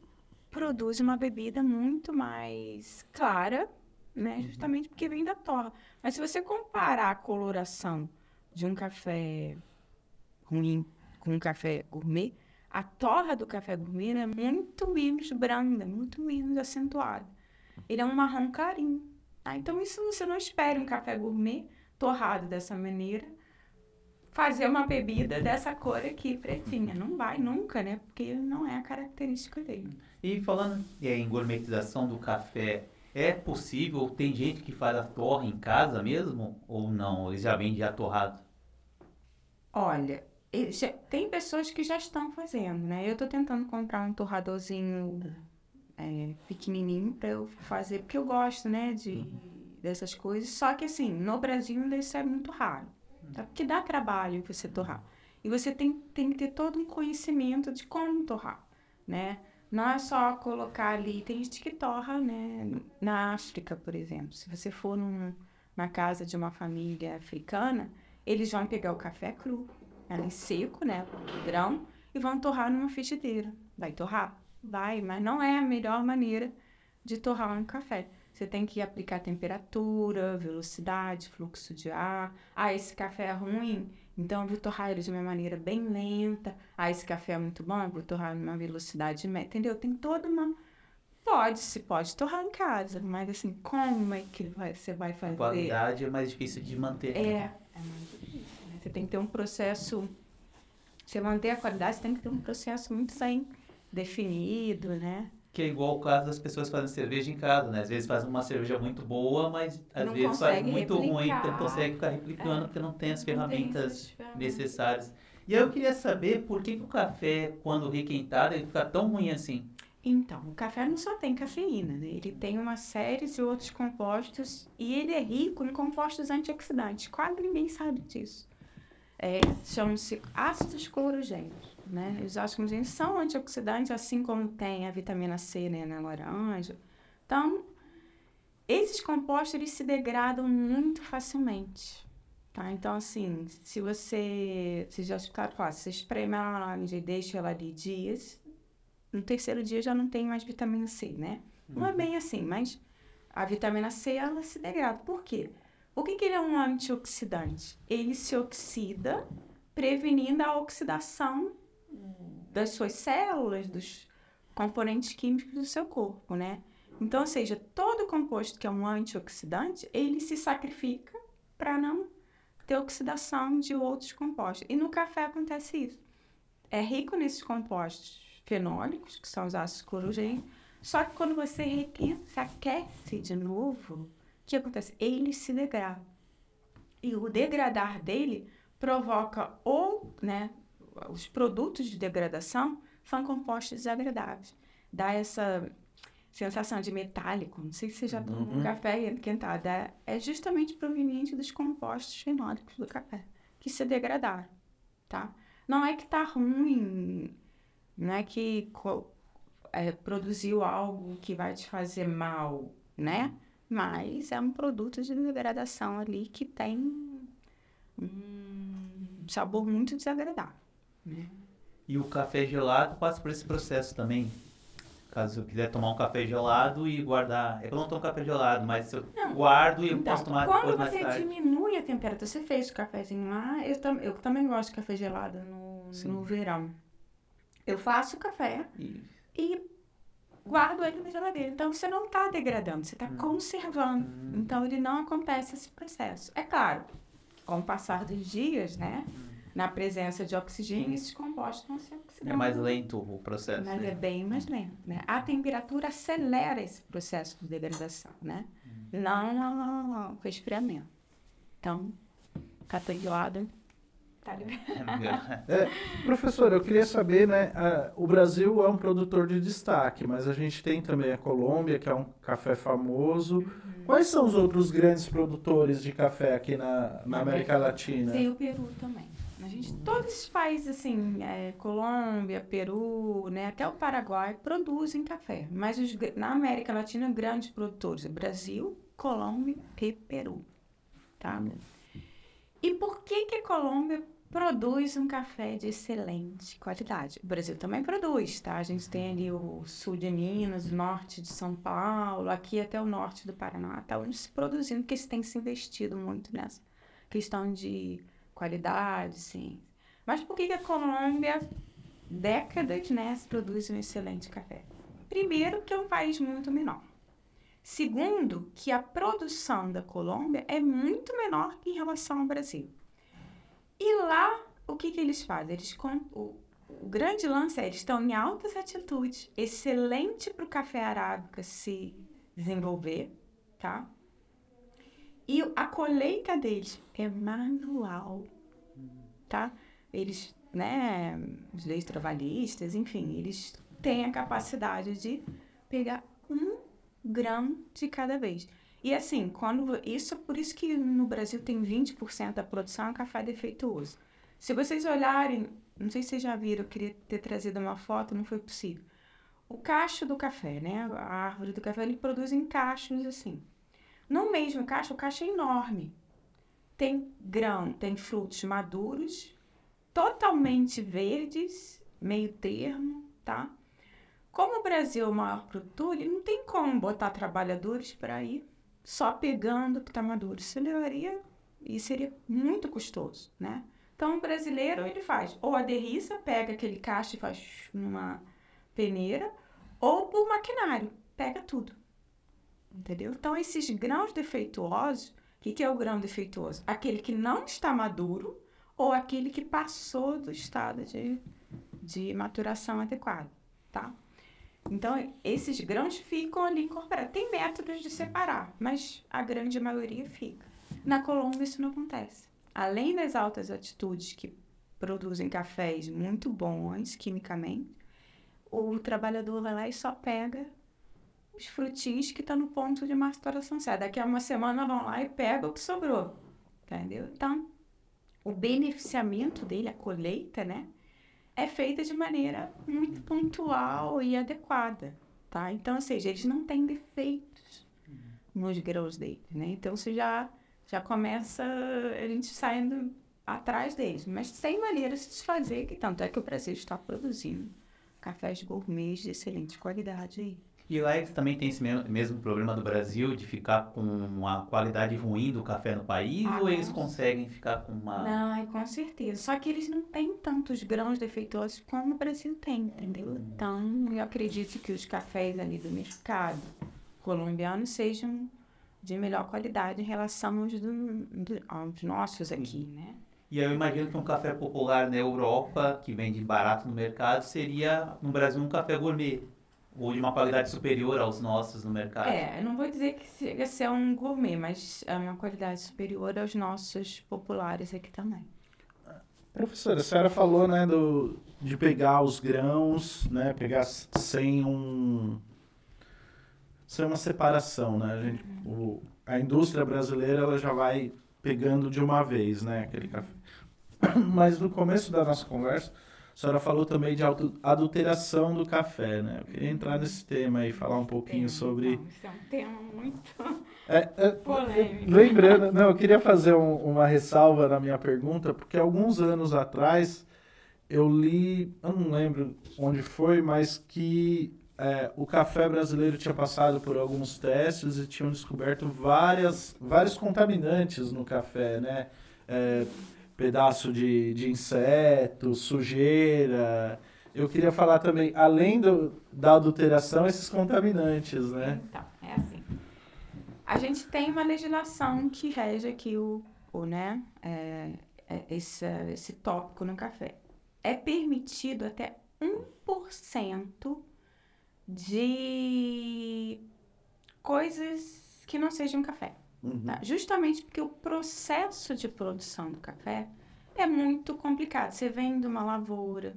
produz uma bebida muito mais clara, né? Uhum. Justamente porque vem da torra. Mas se você comparar a coloração de um café ruim com um café gourmet, a torra do café gourmet é muito menos branda, muito menos acentuada. Ele é um marrom clarinho. Tá? Então, isso você não espere um café gourmet torrado dessa maneira fazer uma bebida dessa cor aqui, pretinha. Não vai nunca, né? Porque não é a característica dele. E falando em gourmetização do café, é possível? Tem gente que faz a torra em casa mesmo? Ou não? Eles já vendem já torrado? Olha, já, tem pessoas que já estão fazendo, né? Eu estou tentando comprar um torradorzinho é, pequenininho para eu fazer, porque eu gosto, né, de, uhum. dessas coisas. Só que, assim, no Brasil isso é muito raro? Porque dá trabalho você torrar. E você tem, tem que ter todo um conhecimento de como torrar, né? Não é só colocar ali, tem gente que torra, né? Na África, por exemplo. Se você for num, na casa de uma família africana, eles vão pegar o café cru, ali seco, né? Grão, e vão torrar numa frigideira. Vai torrar? Vai, mas não é a melhor maneira de torrar um café. Você tem que aplicar temperatura, velocidade, fluxo de ar. Ah, esse café é ruim, então eu vou torrar ele de uma maneira bem lenta. Ah, esse café é muito bom, eu vou torrar numa velocidade média. Entendeu? Tem toda uma. Pode, se pode torrar em casa, mas assim, como é que vai, você vai fazer? A qualidade é mais difícil de manter. É, é mais difícil. Você tem que ter um processo. Você manter a qualidade, você tem que ter um processo muito bem definido, né? Que é igual o caso das pessoas fazendo cerveja em casa, né? Às vezes faz uma cerveja muito boa, mas às não vezes faz muito replicar. ruim, então consegue ficar replicando, é, porque não tem as ferramentas, tem necessárias. E eu queria saber por que, que o café, quando requentado, ele fica tão ruim assim. Então, o café não só tem cafeína, né? Ele tem uma série de outros compostos e ele é rico em compostos antioxidantes. Quase ninguém sabe disso é, chamam-se ácidos clorogênicos. Né? Os ácidos são antioxidantes, assim como tem a vitamina C né, na laranja. Então, esses compostos eles se degradam muito facilmente. Tá? Então, assim, se você. Se já escutaram falar, se você espreme a laranja e deixa ela ali dias, no terceiro dia já não tem mais vitamina C, né? Não é bem assim, mas a vitamina C ela se degrada. Por quê? O que, que ele é um antioxidante? Ele se oxida, prevenindo a oxidação das suas células, dos componentes químicos do seu corpo, né? Então, ou seja, todo composto que é um antioxidante, ele se sacrifica para não ter oxidação de outros compostos. E no café acontece isso. É rico nesses compostos fenólicos, que são os ácidos clorogênicos, só que quando você aquece de novo, que acontece? Ele se degrada. E o degradar dele provoca ou, né, os produtos de degradação são compostos desagradáveis. Dá essa sensação de metálico, não sei se você já tomou uhum. um café esquentado, é, é justamente proveniente dos compostos fenólicos do café, que se degradaram, tá? Não é que tá ruim, não é que é, produziu algo que vai te fazer mal, né? Mas é um produto de degradação ali que tem um sabor muito desagradável. Né? E o café gelado passa por esse processo também. Caso eu quiser tomar um café gelado e guardar. É eu não tomo café gelado, mas eu não, guardo e então, posso tomar depois mais tarde. Quando você diminui a temperatura, você fez o cafezinho lá, eu, tam, eu também gosto de café gelado no, no verão. Eu faço café e guardo ele na geladeira. Então você não está degradando, você está hum. conservando. Hum. Então ele não acontece esse processo. É claro, com o passar dos dias, né? Hum. Na presença de oxigênio, esses compostos vão se oxidando. É mais lento o processo. Mas né? é bem mais lento, né? A temperatura acelera esse processo de degradação, né? Hum. Não, não, não, não, com esfriamento. Então, catalhada Tá *laughs* é, professor, eu queria saber, né? A, o Brasil é um produtor de destaque, mas a gente tem também a Colômbia, que é um café famoso. Uhum. Quais são os outros grandes produtores de café aqui na, na América Latina? Tem o Peru também. A gente, todos os países, assim, é, Colômbia, Peru, né, até o Paraguai, produzem café. Mas os, na América Latina, grandes produtores é Brasil, Colômbia e Peru. Tá? E por que, que a Colômbia produz um café de excelente qualidade? O Brasil também produz, tá? A gente tem ali o sul de Minas, o norte de São Paulo, aqui até o norte do Paraná, tá onde se produzindo, porque se tem se investido muito nessa questão de qualidade, sim. Mas por que, a Colômbia, décadas, né, produz um excelente café? Primeiro, que é um país muito menor. Segundo, que a produção da Colômbia é muito menor em relação ao Brasil. E lá, o que, que eles fazem? Eles, o, o grande lance é eles estão em altas atitudes, excelente para o café arábica se desenvolver, tá? E a colheita deles é manual, tá? Eles, né, os leis trabalhistas, enfim, eles têm a capacidade de pegar um grão de cada vez. E assim, quando isso por isso que no Brasil tem 20% da produção é café defeituoso. Se vocês olharem, não sei se vocês já viram, eu queria ter trazido uma foto, não foi possível. O cacho do café, né? A árvore do café, ele produz em cachos assim. No mesmo cacho, o cacho é enorme. Tem grão, tem frutos maduros, totalmente verdes, meio termo, tá? Como o Brasil é o maior produtor, ele não tem como botar trabalhadores para ir só pegando o que está maduro. Isso levaria e seria muito custoso, né? Então, o brasileiro, ele faz ou a derriça, pega aquele caixa e faz numa peneira, ou por maquinário, pega tudo. Entendeu? Então, esses grãos defeituosos, o que, que é o grão defeituoso? Aquele que não está maduro ou aquele que passou do estado de, de maturação adequado, tá? Então, esses grãos ficam ali incorporados. Tem métodos de separar, mas a grande maioria fica. Na Colômbia, isso não acontece. Além das altas altitudes que produzem cafés muito bons quimicamente, o trabalhador vai lá e só pega os que estão no ponto de maturação certa. Daqui a uma semana vão lá e pegam o que sobrou. Entendeu? Então, o beneficiamento dele, a colheita, né? é feita de maneira muito pontual e adequada, tá? Então, ou seja, eles não têm defeitos nos grãos deles, né? Então, você já, já começa a gente saindo atrás deles, mas sem maneira de se que tanto é que o Brasil está produzindo cafés gourmets de excelente qualidade aí. E lá eles também tem esse mesmo problema do Brasil de ficar com uma qualidade ruim do café no país ah, ou eles conseguem ficar com uma. Não, com certeza. Só que eles não têm tantos grãos defeituosos como o Brasil tem, entendeu? Hum. Então, eu acredito que os cafés ali do mercado colombiano sejam de melhor qualidade em relação aos, do, do, aos nossos aqui, né? E eu imagino que um café popular na Europa, que vende barato no mercado, seria no Brasil um café gourmet ou de uma qualidade superior aos nossos no mercado? É, eu não vou dizer que chega a ser um gourmet, mas é uma qualidade superior aos nossos populares aqui também. Professora, a senhora falou, né, do, de pegar os grãos, né, pegar sem um sem uma separação, né? A, gente, o, a indústria brasileira ela já vai pegando de uma vez, né, aquele café. *coughs* Mas no começo da nossa conversa, a senhora falou também de adulteração do café, né? Eu queria entrar nesse tema e falar um pouquinho sobre. Não, isso é um tema muito é, é, polêmico. Lembrando, não, eu queria fazer um, uma ressalva na minha pergunta, porque alguns anos atrás eu li, eu não lembro onde foi, mas que é, o café brasileiro tinha passado por alguns testes e tinham descoberto várias, vários contaminantes no café, né? É, pedaço de, de inseto, sujeira. eu queria falar também, além do, da adulteração, esses contaminantes, né? Então, é assim. A gente tem uma legislação que rege aqui o, o né, é, é esse, esse tópico no café. É permitido até 1% de coisas que não sejam café. Uhum. Tá? Justamente porque o processo de produção do café é muito complicado. Você vem de uma lavoura,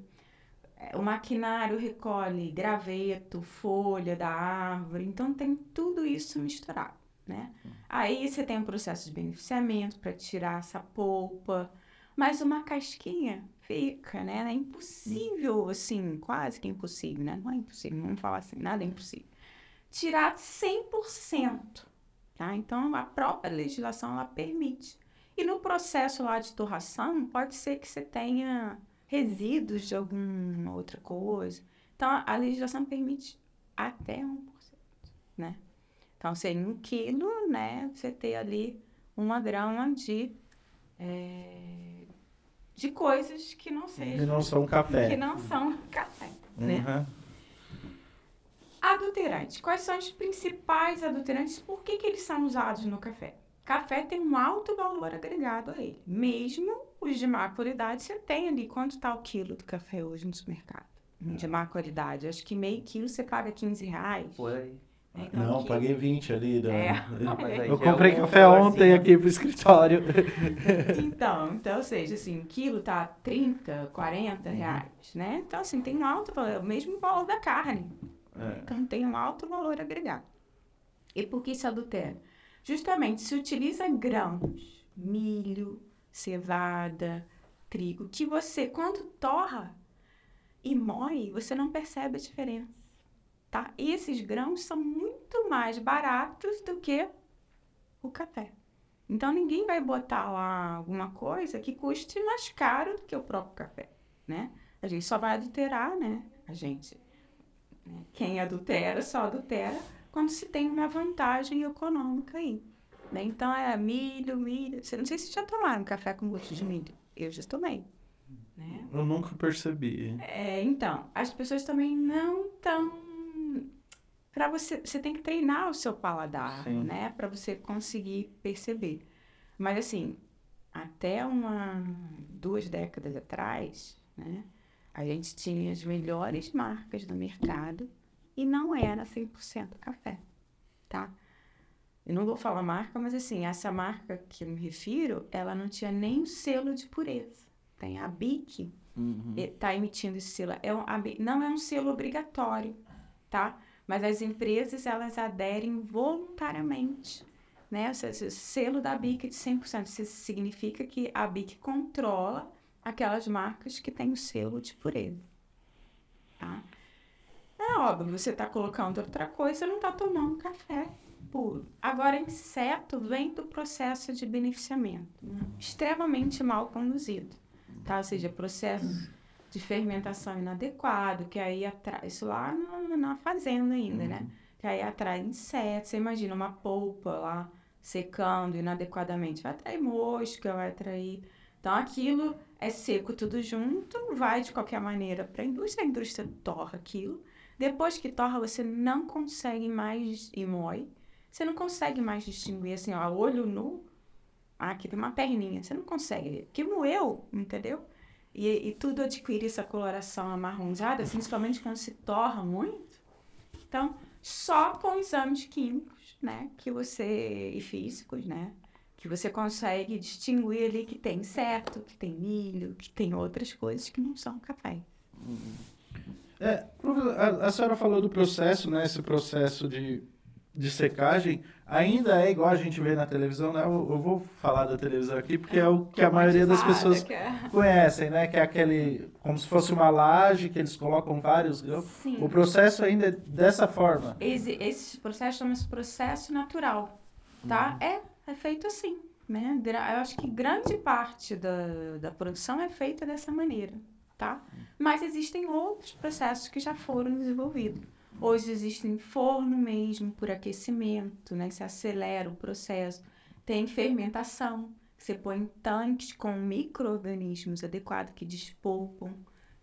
é, o maquinário recolhe graveto, folha da árvore, então tem tudo isso misturado, né? Uhum. Aí você tem um processo de beneficiamento para tirar essa polpa, mas uma casquinha fica, né? É impossível, assim, quase que impossível, né? Não é impossível, vamos falar assim, nada é impossível. Tirar 100%, tá? Então, a própria legislação, ela permite. E no processo lá de torração, pode ser que você tenha resíduos de alguma outra coisa. Então, a legislação permite até 1%, né? Então, seria um quilo, né? Você ter ali uma grama de... É de coisas que não sejam. Que não são café. Que não são café, né? Adulterantes. Quais são os principais adulterantes? Por que, que eles são usados no café? Café tem um alto valor agregado a ele. Mesmo os de má qualidade, você tem ali quanto está o quilo do café hoje no supermercado? De má qualidade. Acho que meio quilo você paga 15 reais. Por aí. É, então, não, paguei 20 ali. Né? É. Eu comprei é café ontem assim. aqui pro escritório. *laughs* Então, então, ou seja, assim, um quilo tá 30, 40 uhum. reais, né? Então, assim, tem um alto valor, o mesmo valor da carne. É. Então, tem um alto valor agregado. E por que se adultera? Justamente, se utiliza grãos, milho, cevada, trigo, que você, quando torra e moe, você não percebe a diferença tá? E esses grãos são muito mais baratos do que o café. Então ninguém vai botar lá alguma coisa que custe mais caro do que o próprio café, né? A gente só vai adulterar, né? A gente, né? Quem adultera só adultera quando se tem uma vantagem econômica aí. Né? Então é milho, milho. Você não sei se já tomaram café com gosto de milho. Eu já tomei. Né? Eu nunca percebi. É, então, as pessoas também não estão para você, você tem que treinar o seu paladar, Sim. né, para você conseguir perceber. Mas assim, até uma duas décadas atrás, né, a gente tinha as melhores marcas do mercado e não era 100% café, tá? Eu não vou falar marca, mas assim, essa marca que eu me refiro, ela não tinha nem o selo de pureza. Tem a BIC, uhum. tá emitindo esse selo. É um, não é um selo obrigatório, tá? mas as empresas elas aderem voluntariamente. Né? O selo da BIC de 100%. Isso significa que a BIC controla aquelas marcas que têm o selo de pureza. Tá? É óbvio, você está colocando outra coisa, você não está tomando café puro. Agora, inseto vem do processo de beneficiamento, né? extremamente mal conduzido. Tá? Ou seja, processo de fermentação inadequado, que aí atrai, isso lá na, na fazenda ainda, né? uhum. né? Que aí atrai insetos, você imagina uma polpa lá secando inadequadamente, vai atrair mosca, vai atrair... Então, aquilo é seco tudo junto, vai de qualquer maneira para a indústria, a indústria torra aquilo. Depois que torra, você não consegue mais, e moe, você não consegue mais distinguir, assim, ó, olho nu, ah, aqui tem uma perninha, você não consegue, que moeu, entendeu? E, e tudo adquire essa coloração amarronzada, principalmente quando se torra muito. Então, só com exames químicos, né, que você e físicos, né, que você consegue distinguir ali que tem inseto, que tem milho, que tem outras coisas que não são café. É, a, a senhora falou do processo, né, esse processo de de secagem ainda é igual a gente vê na televisão, né? Eu, eu vou falar da televisão aqui porque é o que a maioria das pessoas é. conhecem, né? Que é aquele, como se fosse uma laje que eles colocam vários Sim. O processo ainda é dessa forma. Esse, esse processo chama-se processo natural, tá? Uhum. É, é feito assim, né? Eu acho que grande parte da, da produção é feita dessa maneira, tá? Mas existem outros processos que já foram desenvolvidos. Hoje existe forno mesmo por aquecimento, né? Se acelera o processo. Tem fermentação, você põe tanques com micro-organismos adequados que despolpam.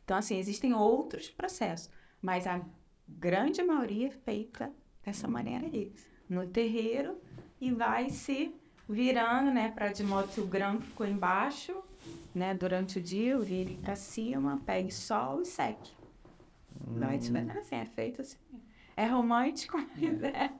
Então, assim, existem outros processos, mas a grande maioria é feita dessa maneira aí, no terreiro, e vai se virando, né, para de modo que o grão ficou embaixo, né, durante o dia, vire para cima, pegue sol e seque. Hum. Vai assim, é feito assim. É romântico, *laughs* mas é.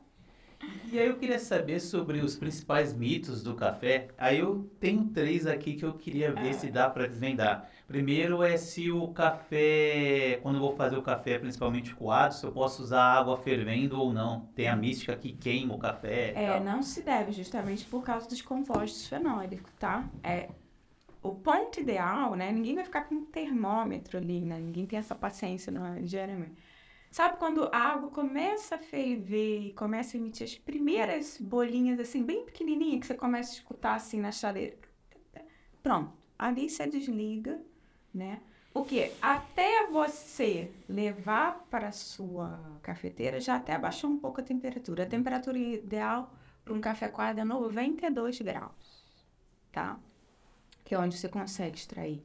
E aí eu queria saber sobre os principais mitos do café. Aí eu tenho três aqui que eu queria ver se dá para desvendar. Primeiro é se o café, quando eu vou fazer o café, principalmente coado, se eu posso usar água fervendo ou não. Tem a mística que queima o café. É, não se deve, justamente por causa dos compostos fenólicos, tá? É, o ponto ideal, né? Ninguém vai ficar com um termômetro ali, né? Ninguém tem essa paciência, não, geralmente. Sabe quando a água começa a ferver e começa a emitir as primeiras bolinhas, assim, bem pequenininhas, que você começa a escutar, assim, na chaleira? Pronto. Ali você desliga, né? Porque até você levar para sua cafeteira, já até abaixou um pouco a temperatura. A temperatura ideal para um café coado é 92 graus, tá? Que é onde você consegue extrair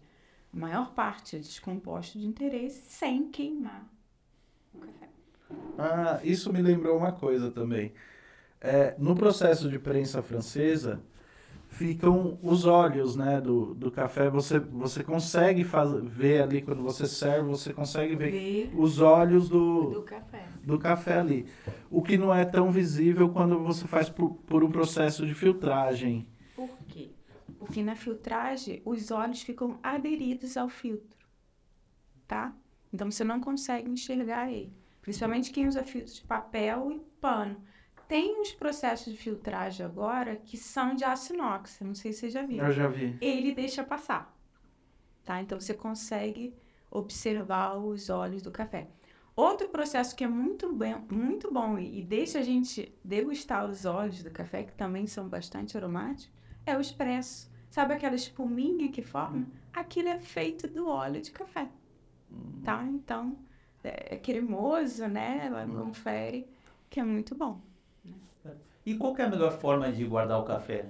a maior parte dos compostos de interesse sem queimar ah, isso me lembrou uma coisa também. É, no processo de prensa francesa, ficam os olhos né, do, do café. Você, você consegue faz, ver ali, quando você serve, você consegue ver, ver os olhos do, do, café. do café ali. O que não é tão visível quando você faz por, por um processo de filtragem. Por quê? Porque na filtragem, os olhos ficam aderidos ao filtro, tá? Então você não consegue enxergar ele. Principalmente quem usa filtro de papel e pano. Tem uns processos de filtragem agora que são de aço inox. Não sei se você já viu. Eu já vi. Ele deixa passar. Tá? Então você consegue observar os olhos do café. Outro processo que é muito, bem, muito bom e, deixa a gente degustar os olhos do café, que também são bastante aromáticos, é o expresso. Sabe aquela espuminha que forma? Hum. Aquilo é feito do óleo de café. Hum. Tá? Então, é cremoso, né? Ela não fere, que é muito bom. E qual é a melhor forma de guardar o café?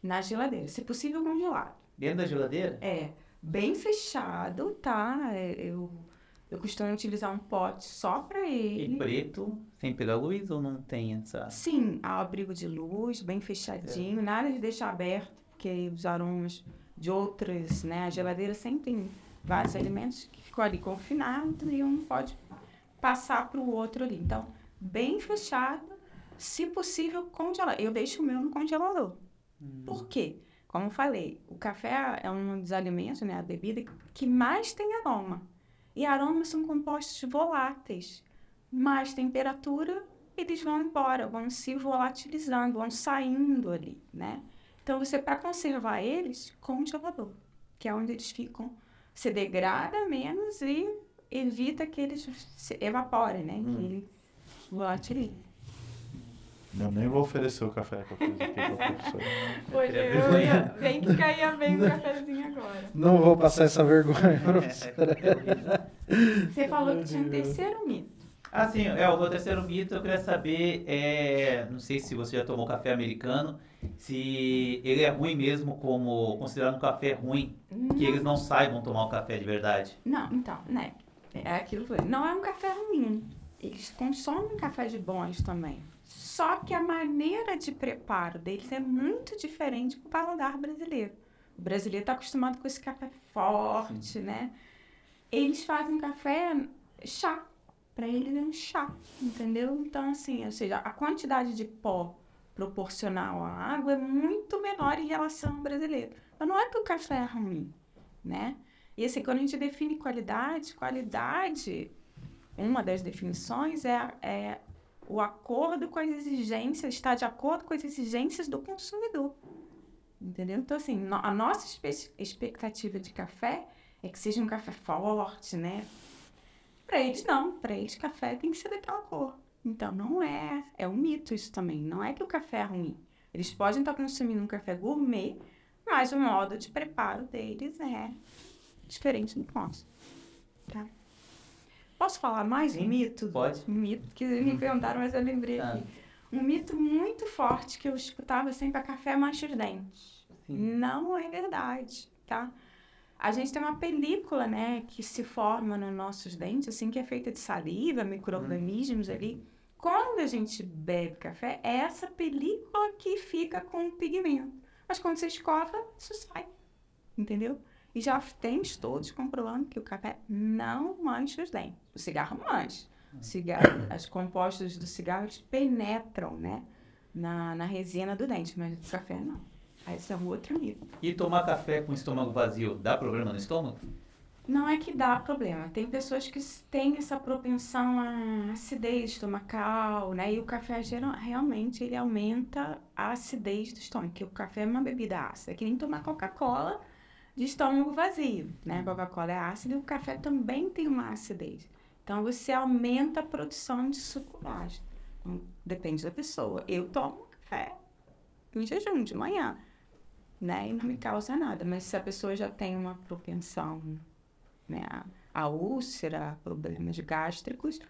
Na geladeira, se possível congelado. Dentro da geladeira? É, bem fechado, tá? É, eu, eu costumo utilizar um pote só para ele. E preto, sem pegar luz ou não tem essa? Sim, ao abrigo de luz, bem fechadinho, é. nada de deixar aberto, porque os aromas de outras, né? A geladeira sempre tem vários alimentos que ficou ali confinado e um pode passar para o outro ali. Então, bem fechado, se possível, congelar. Eu deixo o meu no congelador. Hum. Por quê? Como eu falei, o café é um dos alimentos, né, a bebida que mais tem aroma. E aromas são compostos voláteis. Mais temperatura, eles vão embora, vão se volatilizando, vão saindo ali, né? Então, você, para conservar eles, congelador, que é onde eles ficam se degrada menos e evita que eles se evaporem, né? Hum. Que ele volatilize. Eu nem vou oferecer o café que eu fiz aqui para a professora. Pois eu ia, bem que caía bem o cafezinho agora. Não vou passar essa vergonha, professora. Você falou que tinha um terceiro mito. Ah, sim. É, o terceiro mito eu queria saber, é, não sei se você já tomou café americano, se ele é ruim mesmo como considerado um café ruim, não. que eles não saibam tomar o café de verdade. Não, então, né? É aquilo que Não é um café ruim. Eles consomem café de bons também. Só que a maneira de preparo deles é muito diferente do paladar brasileiro. O brasileiro está acostumado com esse café forte, Sim. né? Eles fazem café chá. Para eles é um chá, entendeu? Então, assim, ou seja, a quantidade de pó proporcional à água é muito menor em relação ao brasileiro. Mas não é que o café é ruim, né? E assim, quando a gente define qualidade, qualidade, uma das definições é, é o acordo com as exigências, está de acordo com as exigências do consumidor. Entendeu? Então, assim, a nossa expectativa de café é que seja um café forte, né? Para eles, não. Para eles, café tem que ser daquela cor. Então, não é. É um mito isso também. Não é que o café é ruim. Eles podem estar consumindo um café gourmet, mas o modo de preparo deles é diferente do nosso. Tá? Posso falar mais um mito? Pode. Um mito que me perguntaram, mas eu lembrei tá. aqui. Um mito muito forte que eu escutava sempre a café mancha os dentes. Sim. Não é verdade, tá? a gente tem uma película, né, que se forma nos nossos dentes, assim, que é feita de saliva, micro-organismos ali. Quando a gente bebe café, é essa película que fica com o pigmento. Mas quando você escova, isso sai. Entendeu? E já tem estudos comprovando que o café não mancha os dentes. O cigarro mancha. O cigarro, as compostos do cigarro penetram, né? Na, na resina do dente, mas o café não. Aí esse é um outro mito. E tomar café com estômago vazio dá problema no estômago? Não é que dá problema. Tem pessoas que têm essa propensão à acidez estomacal, né? E o café geral, realmente ele aumenta a acidez do estômago, porque o café é uma bebida ácida. É que nem tomar Coca-Cola de estômago vazio, né? Coca-Cola é ácida e o café também tem uma acidez. Então você aumenta a produção de suco ácido. Então, depende da pessoa. Eu tomo café em jejum de manhã né? E não me causa nada. Mas se a pessoa já tem uma propensão, né? A úlcera, problemas gástricos,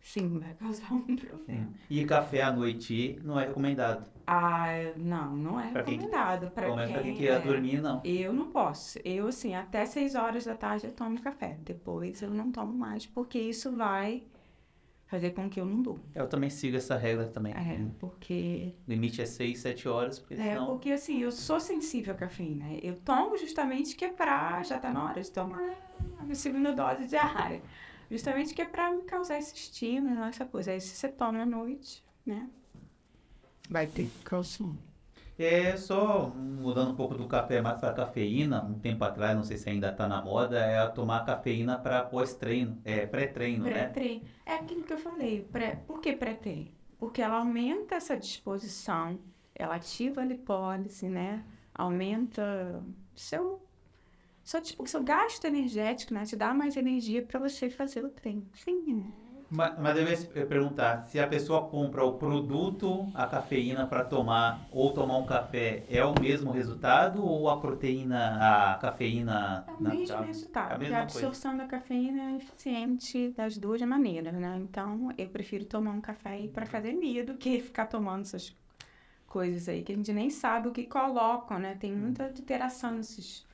sim, vai causar um problema. E café à noite não é recomendado? Ah, não, não é pra recomendado. Para quem, pra quem quer é, dormir, não. Eu não posso. Eu, assim, até 6 horas da tarde eu tomo café. Depois eu não tomo mais, porque isso vai fazer com que eu não durma. Eu também sigo essa regra também. É, porque... O limite é 6, 7 horas, porque É, porque assim, eu sou sensível à cafeína. Eu tomo justamente que é pra... Já tá na hora de tomar a minha segunda dose diária. Justamente que é pra me causar esse estímulo, essa coisa. Aí se você toma à noite, né? Vai ter que causar. É só mudando um pouco do café mais para cafeína, um tempo atrás, não sei se ainda está na moda, é tomar cafeína para pós-treino, é pré-treino, pré né? Pré-treino. É aquilo que eu falei. Pré... Por que pré-treino? Porque ela aumenta essa disposição, ela ativa a lipólise, né? Aumenta seu seu, tipo, seu gasto energético, né? Te dá mais energia para você fazer o treino. Sim, né? Mas, mas eu ia perguntar, se a pessoa compra o produto, a cafeína para tomar, ou tomar um café, é o mesmo resultado ou a proteína, a cafeína... É o mesmo na, resultado, é a, a absorção coisa. da cafeína é eficiente das duas maneiras, né? Então, eu prefiro tomar um café para fazer dia do que ficar tomando essas coisas aí, que a gente nem sabe o que colocam, né? Tem muita alteração nesses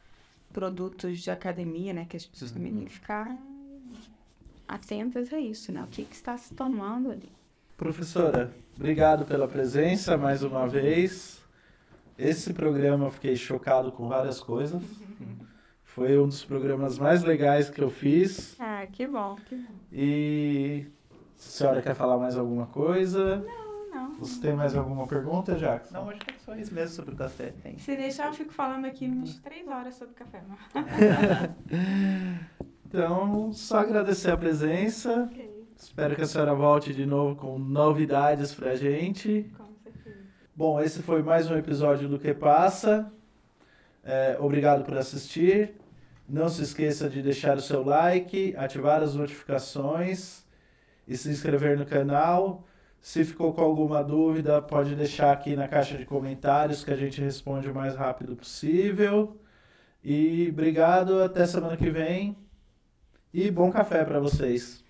produtos de academia, né? Que as pessoas também têm que ficar atentas a isso, né? O que, que está se tomando ali. Professora, obrigado pela presença mais uma vez. Esse programa eu fiquei chocado com várias coisas. Foi um dos programas mais legais que eu fiz. Ah, que bom, que bom. E a senhora quer falar mais alguma coisa? Não, não. Você tem mais alguma pergunta, Jackson? Não, acho que é só isso mesmo sobre o café. Tem. Se deixar, eu fico falando aqui umas três horas sobre café. *laughs* Então, só agradecer a presença. Okay. Espero que a senhora volte de novo com novidades pra gente. Com certeza. Bom, esse foi mais um episódio do Que Passa. É, obrigado por assistir. Não se esqueça de deixar o seu like, ativar as notificações e se inscrever no canal. Se ficou com alguma dúvida, pode deixar aqui na caixa de comentários que a gente responde o mais rápido possível. E obrigado, até semana que vem. E bom café para vocês.